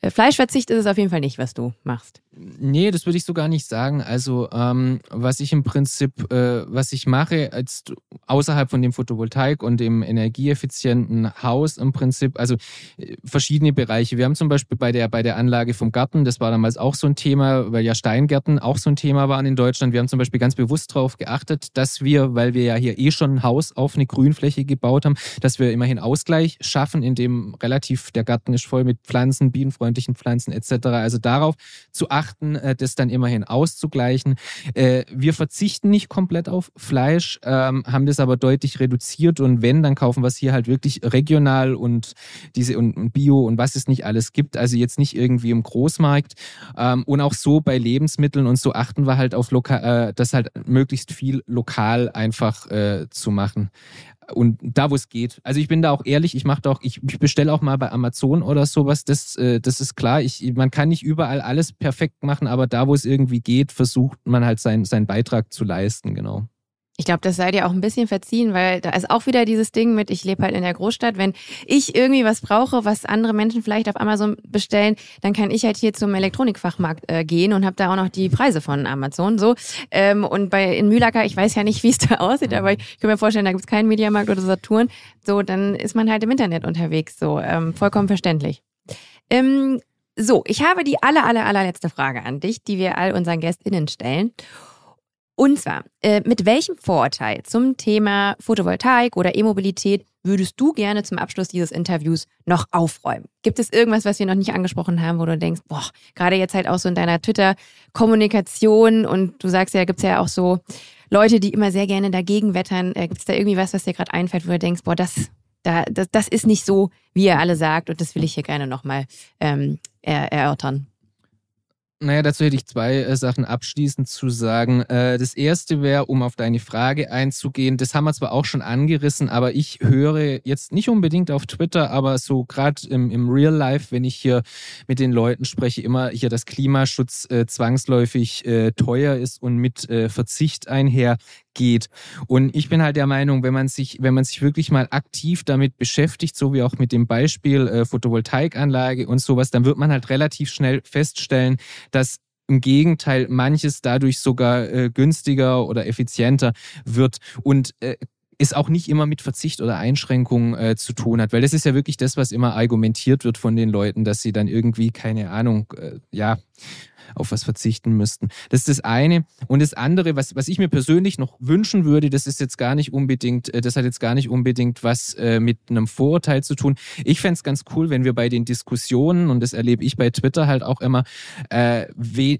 äh, Fleischverzicht ist es auf jeden Fall nicht, was du machst. Nee, das würde ich so gar nicht sagen. Also ähm, was ich im Prinzip, äh, was ich mache, als außerhalb von dem Photovoltaik und dem energieeffizienten Haus im Prinzip, also äh, verschiedene Bereiche. Wir haben zum Beispiel bei der, bei der Anlage vom Garten, das war damals auch so ein Thema, weil ja Steingärten auch so ein Thema waren in Deutschland. Wir haben zum Beispiel ganz bewusst darauf geachtet, dass wir, weil wir ja hier eh schon ein Haus auf eine Grünfläche gebaut haben, dass wir immerhin Ausgleich schaffen, indem relativ der Garten ist voll mit Pflanzen, bienenfreundlichen Pflanzen etc. Also darauf zu achten, achten, äh, das dann immerhin auszugleichen. Äh, wir verzichten nicht komplett auf Fleisch, ähm, haben das aber deutlich reduziert und wenn, dann kaufen wir es hier halt wirklich regional und diese und, Bio und was es nicht alles gibt. Also jetzt nicht irgendwie im Großmarkt. Ähm, und auch so bei Lebensmitteln und so achten wir halt auf lokal, äh, das halt möglichst viel lokal einfach zu machen und da, wo es geht. Also ich bin da auch ehrlich, ich mache auch, ich, ich bestelle auch mal bei Amazon oder sowas. Das, äh, das ist klar. Ich, man kann nicht überall alles perfekt machen, aber da, wo es irgendwie geht, versucht man halt sein, seinen Beitrag zu leisten, genau. Ich glaube, das sei dir auch ein bisschen verziehen, weil da ist auch wieder dieses Ding mit, ich lebe halt in der Großstadt. Wenn ich irgendwie was brauche, was andere Menschen vielleicht auf Amazon bestellen, dann kann ich halt hier zum Elektronikfachmarkt äh, gehen und habe da auch noch die Preise von Amazon. So ähm, Und bei in Mühlacker, ich weiß ja nicht, wie es da aussieht, aber ich kann mir vorstellen, da gibt es keinen Mediamarkt oder Saturn. So, dann ist man halt im Internet unterwegs. So, ähm, vollkommen verständlich. Ähm, so, ich habe die aller, aller, allerletzte Frage an dich, die wir all unseren GästInnen stellen. Und zwar, äh, mit welchem Vorurteil zum Thema Photovoltaik oder E-Mobilität würdest du gerne zum Abschluss dieses Interviews noch aufräumen? Gibt es irgendwas, was wir noch nicht angesprochen haben, wo du denkst, boah, gerade jetzt halt auch so in deiner Twitter-Kommunikation und du sagst ja, gibt es ja auch so Leute, die immer sehr gerne dagegen wettern. Äh, gibt es da irgendwie was, was dir gerade einfällt, wo du denkst, boah, das, da, das, das ist nicht so, wie ihr alle sagt und das will ich hier gerne nochmal ähm, er, erörtern? Naja, dazu hätte ich zwei äh, Sachen abschließend zu sagen. Äh, das erste wäre, um auf deine Frage einzugehen, das haben wir zwar auch schon angerissen, aber ich höre jetzt nicht unbedingt auf Twitter, aber so gerade im, im Real Life, wenn ich hier mit den Leuten spreche, immer hier, dass Klimaschutz äh, zwangsläufig äh, teuer ist und mit äh, Verzicht einher geht. Und ich bin halt der Meinung, wenn man sich, wenn man sich wirklich mal aktiv damit beschäftigt, so wie auch mit dem Beispiel äh, Photovoltaikanlage und sowas, dann wird man halt relativ schnell feststellen, dass im Gegenteil manches dadurch sogar äh, günstiger oder effizienter wird. Und äh, es auch nicht immer mit Verzicht oder Einschränkungen äh, zu tun hat, weil das ist ja wirklich das, was immer argumentiert wird von den Leuten, dass sie dann irgendwie keine Ahnung, äh, ja, auf was verzichten müssten. Das ist das eine. Und das andere, was, was ich mir persönlich noch wünschen würde, das ist jetzt gar nicht unbedingt, äh, das hat jetzt gar nicht unbedingt was äh, mit einem Vorurteil zu tun. Ich fände es ganz cool, wenn wir bei den Diskussionen, und das erlebe ich bei Twitter halt auch immer, äh,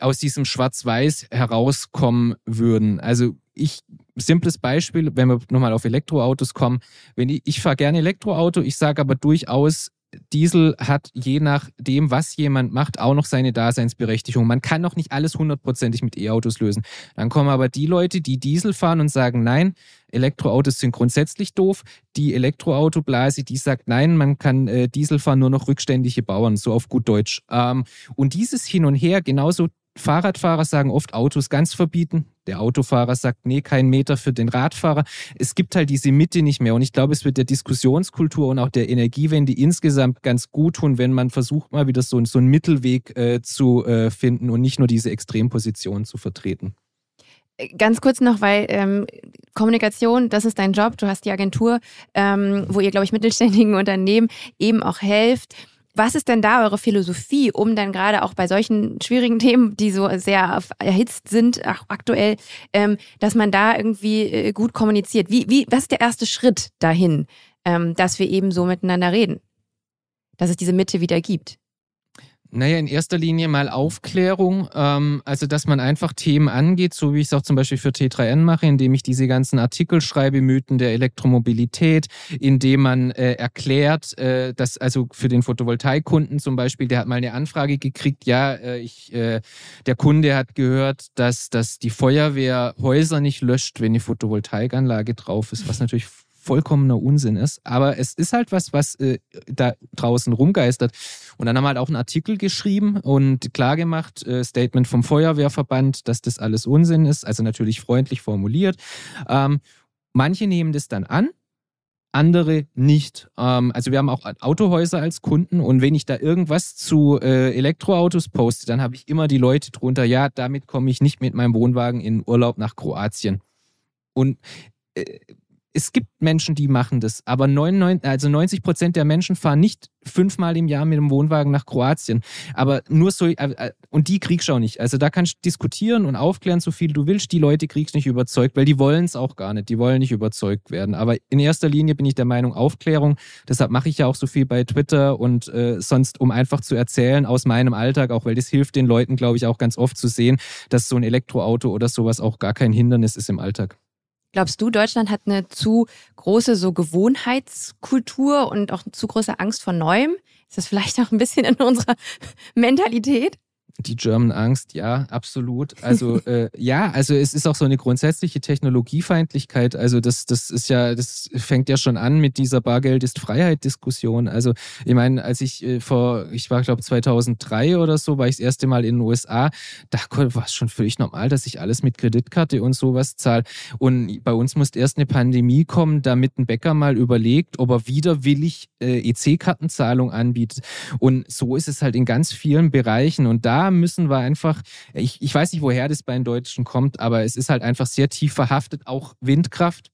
aus diesem Schwarz-Weiß herauskommen würden. Also ich, simples Beispiel, wenn wir nochmal auf Elektroautos kommen, wenn ich, ich fahre gerne Elektroauto, ich sage aber durchaus, Diesel hat je nachdem, was jemand macht, auch noch seine Daseinsberechtigung. Man kann noch nicht alles hundertprozentig mit E-Autos lösen. Dann kommen aber die Leute, die Diesel fahren und sagen, nein, Elektroautos sind grundsätzlich doof. Die Elektroautoblase, die sagt, nein, man kann äh, Diesel fahren, nur noch rückständige Bauern, so auf gut Deutsch. Ähm, und dieses Hin und Her, genauso Fahrradfahrer sagen oft Autos ganz verbieten. Der Autofahrer sagt, nee, kein Meter für den Radfahrer. Es gibt halt diese Mitte nicht mehr. Und ich glaube, es wird der Diskussionskultur und auch der Energiewende insgesamt ganz gut tun, wenn man versucht, mal wieder so, so einen Mittelweg äh, zu äh, finden und nicht nur diese Extremposition zu vertreten. Ganz kurz noch, weil ähm, Kommunikation, das ist dein Job. Du hast die Agentur, ähm, wo ihr, glaube ich, mittelständigen Unternehmen eben auch helft. Was ist denn da eure Philosophie, um dann gerade auch bei solchen schwierigen Themen, die so sehr erhitzt sind, auch aktuell, ähm, dass man da irgendwie äh, gut kommuniziert? Wie, wie, was ist der erste Schritt dahin, ähm, dass wir eben so miteinander reden? Dass es diese Mitte wieder gibt? Naja, in erster Linie mal Aufklärung, ähm, also dass man einfach Themen angeht, so wie ich es auch zum Beispiel für T3N mache, indem ich diese ganzen Artikel schreibe, Mythen der Elektromobilität, indem man äh, erklärt, äh, dass also für den Photovoltaikkunden zum Beispiel, der hat mal eine Anfrage gekriegt, ja, äh, ich, äh, der Kunde hat gehört, dass, dass die Feuerwehr Häuser nicht löscht, wenn eine Photovoltaikanlage drauf ist, was natürlich vollkommener Unsinn ist. Aber es ist halt was, was äh, da draußen rumgeistert. Und dann haben wir halt auch einen Artikel geschrieben und klargemacht, äh, Statement vom Feuerwehrverband, dass das alles Unsinn ist. Also natürlich freundlich formuliert. Ähm, manche nehmen das dann an, andere nicht. Ähm, also wir haben auch Autohäuser als Kunden und wenn ich da irgendwas zu äh, Elektroautos poste, dann habe ich immer die Leute drunter, ja, damit komme ich nicht mit meinem Wohnwagen in Urlaub nach Kroatien. Und äh, es gibt Menschen, die machen das, aber 99, also 90 Prozent der Menschen fahren nicht fünfmal im Jahr mit dem Wohnwagen nach Kroatien. Aber nur so, äh, äh, und die kriegst du auch nicht. Also da kannst du diskutieren und aufklären, so viel du willst. Die Leute kriegst du nicht überzeugt, weil die wollen es auch gar nicht. Die wollen nicht überzeugt werden. Aber in erster Linie bin ich der Meinung, Aufklärung. Deshalb mache ich ja auch so viel bei Twitter und äh, sonst, um einfach zu erzählen aus meinem Alltag, auch weil das hilft den Leuten, glaube ich, auch ganz oft zu sehen, dass so ein Elektroauto oder sowas auch gar kein Hindernis ist im Alltag. Glaubst du, Deutschland hat eine zu große so Gewohnheitskultur und auch zu große Angst vor Neuem? Ist das vielleicht auch ein bisschen in unserer Mentalität? Die German Angst, ja, absolut. Also äh, ja, also es ist auch so eine grundsätzliche Technologiefeindlichkeit. Also das, das ist ja, das fängt ja schon an mit dieser Bargeld ist Freiheit-Diskussion. Also ich meine, als ich äh, vor, ich war glaube 2003 oder so, war ich das erste Mal in den USA, da war es schon völlig normal, dass ich alles mit Kreditkarte und sowas zahle. Und bei uns musste erst eine Pandemie kommen, damit ein Bäcker mal überlegt, ob er widerwillig äh, EC-Kartenzahlung anbietet. Und so ist es halt in ganz vielen Bereichen. Und da müssen wir einfach, ich, ich weiß nicht, woher das bei den Deutschen kommt, aber es ist halt einfach sehr tief verhaftet, auch Windkraft.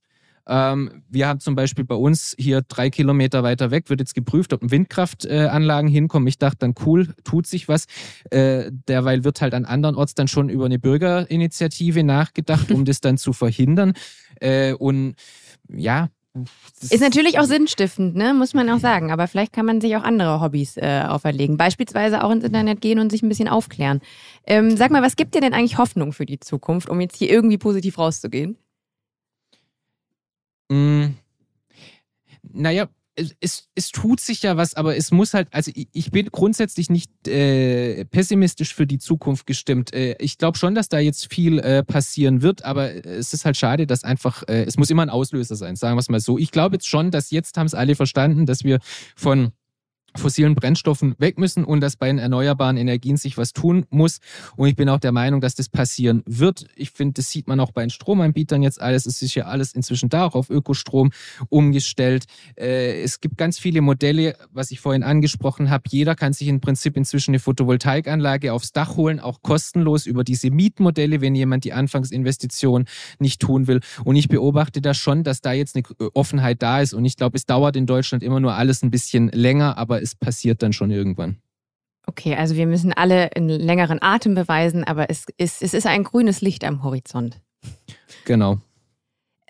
Ähm, wir haben zum Beispiel bei uns hier drei Kilometer weiter weg, wird jetzt geprüft, ob Windkraftanlagen äh, hinkommen. Ich dachte dann, cool, tut sich was. Äh, derweil wird halt an anderen Orts dann schon über eine Bürgerinitiative nachgedacht, um das dann zu verhindern. Äh, und ja, ist natürlich auch sinnstiftend, ne? muss man auch sagen. Aber vielleicht kann man sich auch andere Hobbys äh, auferlegen. Beispielsweise auch ins Internet gehen und sich ein bisschen aufklären. Ähm, sag mal, was gibt dir denn eigentlich Hoffnung für die Zukunft, um jetzt hier irgendwie positiv rauszugehen? Mm, naja, es, es tut sich ja was, aber es muss halt, also ich, ich bin grundsätzlich nicht äh, pessimistisch für die Zukunft gestimmt. Äh, ich glaube schon, dass da jetzt viel äh, passieren wird, aber es ist halt schade, dass einfach, äh, es muss immer ein Auslöser sein, sagen wir es mal so. Ich glaube jetzt schon, dass jetzt haben es alle verstanden, dass wir von fossilen Brennstoffen weg müssen und dass bei den erneuerbaren Energien sich was tun muss. Und ich bin auch der Meinung, dass das passieren wird. Ich finde, das sieht man auch bei den Stromanbietern jetzt alles. Es ist ja alles inzwischen da, auch auf Ökostrom umgestellt. Äh, es gibt ganz viele Modelle, was ich vorhin angesprochen habe. Jeder kann sich im Prinzip inzwischen eine Photovoltaikanlage aufs Dach holen, auch kostenlos über diese Mietmodelle, wenn jemand die Anfangsinvestition nicht tun will. Und ich beobachte da schon, dass da jetzt eine Offenheit da ist. Und ich glaube, es dauert in Deutschland immer nur alles ein bisschen länger, aber es passiert dann schon irgendwann. Okay, also wir müssen alle einen längeren Atem beweisen, aber es ist, es ist ein grünes Licht am Horizont. Genau.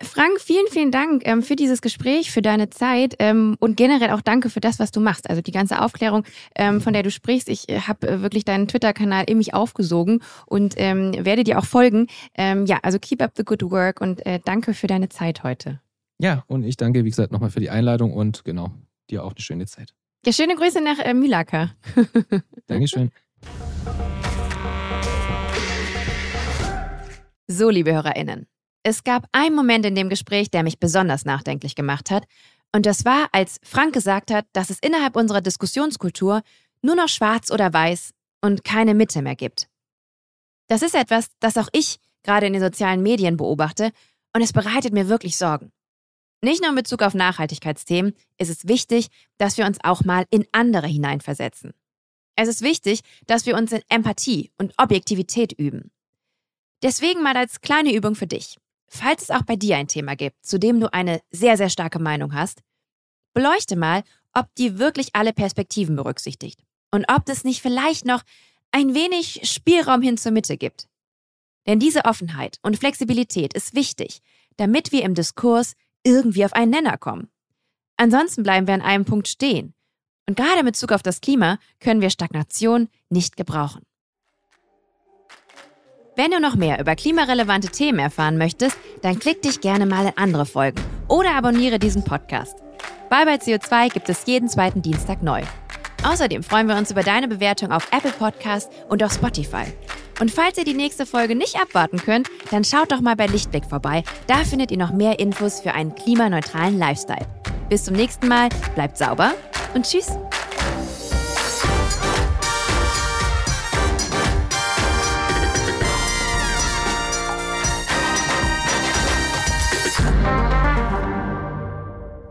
Frank, vielen, vielen Dank ähm, für dieses Gespräch, für deine Zeit ähm, und generell auch danke für das, was du machst. Also die ganze Aufklärung, ähm, von der du sprichst. Ich äh, habe äh, wirklich deinen Twitter-Kanal in mich aufgesogen und ähm, werde dir auch folgen. Ähm, ja, also keep up the good work und äh, danke für deine Zeit heute. Ja, und ich danke, wie gesagt, nochmal für die Einladung und genau, dir auch eine schöne Zeit. Ja, schöne Grüße nach äh, Mühlacker. Dankeschön. So, liebe HörerInnen. Es gab einen Moment in dem Gespräch, der mich besonders nachdenklich gemacht hat. Und das war, als Frank gesagt hat, dass es innerhalb unserer Diskussionskultur nur noch schwarz oder weiß und keine Mitte mehr gibt. Das ist etwas, das auch ich gerade in den sozialen Medien beobachte und es bereitet mir wirklich Sorgen. Nicht nur in Bezug auf Nachhaltigkeitsthemen ist es wichtig, dass wir uns auch mal in andere hineinversetzen. Es ist wichtig, dass wir uns in Empathie und Objektivität üben. Deswegen mal als kleine Übung für dich. Falls es auch bei dir ein Thema gibt, zu dem du eine sehr, sehr starke Meinung hast, beleuchte mal, ob die wirklich alle Perspektiven berücksichtigt und ob es nicht vielleicht noch ein wenig Spielraum hin zur Mitte gibt. Denn diese Offenheit und Flexibilität ist wichtig, damit wir im Diskurs irgendwie auf einen Nenner kommen. Ansonsten bleiben wir an einem Punkt stehen. Und gerade in Bezug auf das Klima können wir Stagnation nicht gebrauchen. Wenn du noch mehr über klimarelevante Themen erfahren möchtest, dann klick dich gerne mal in andere Folgen oder abonniere diesen Podcast. Bye bye CO2 gibt es jeden zweiten Dienstag neu. Außerdem freuen wir uns über deine Bewertung auf Apple Podcast und auf Spotify. Und falls ihr die nächste Folge nicht abwarten könnt, dann schaut doch mal bei Lichtblick vorbei. Da findet ihr noch mehr Infos für einen klimaneutralen Lifestyle. Bis zum nächsten Mal, bleibt sauber und tschüss.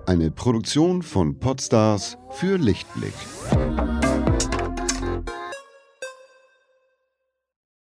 Eine Produktion von Podstars für Lichtblick.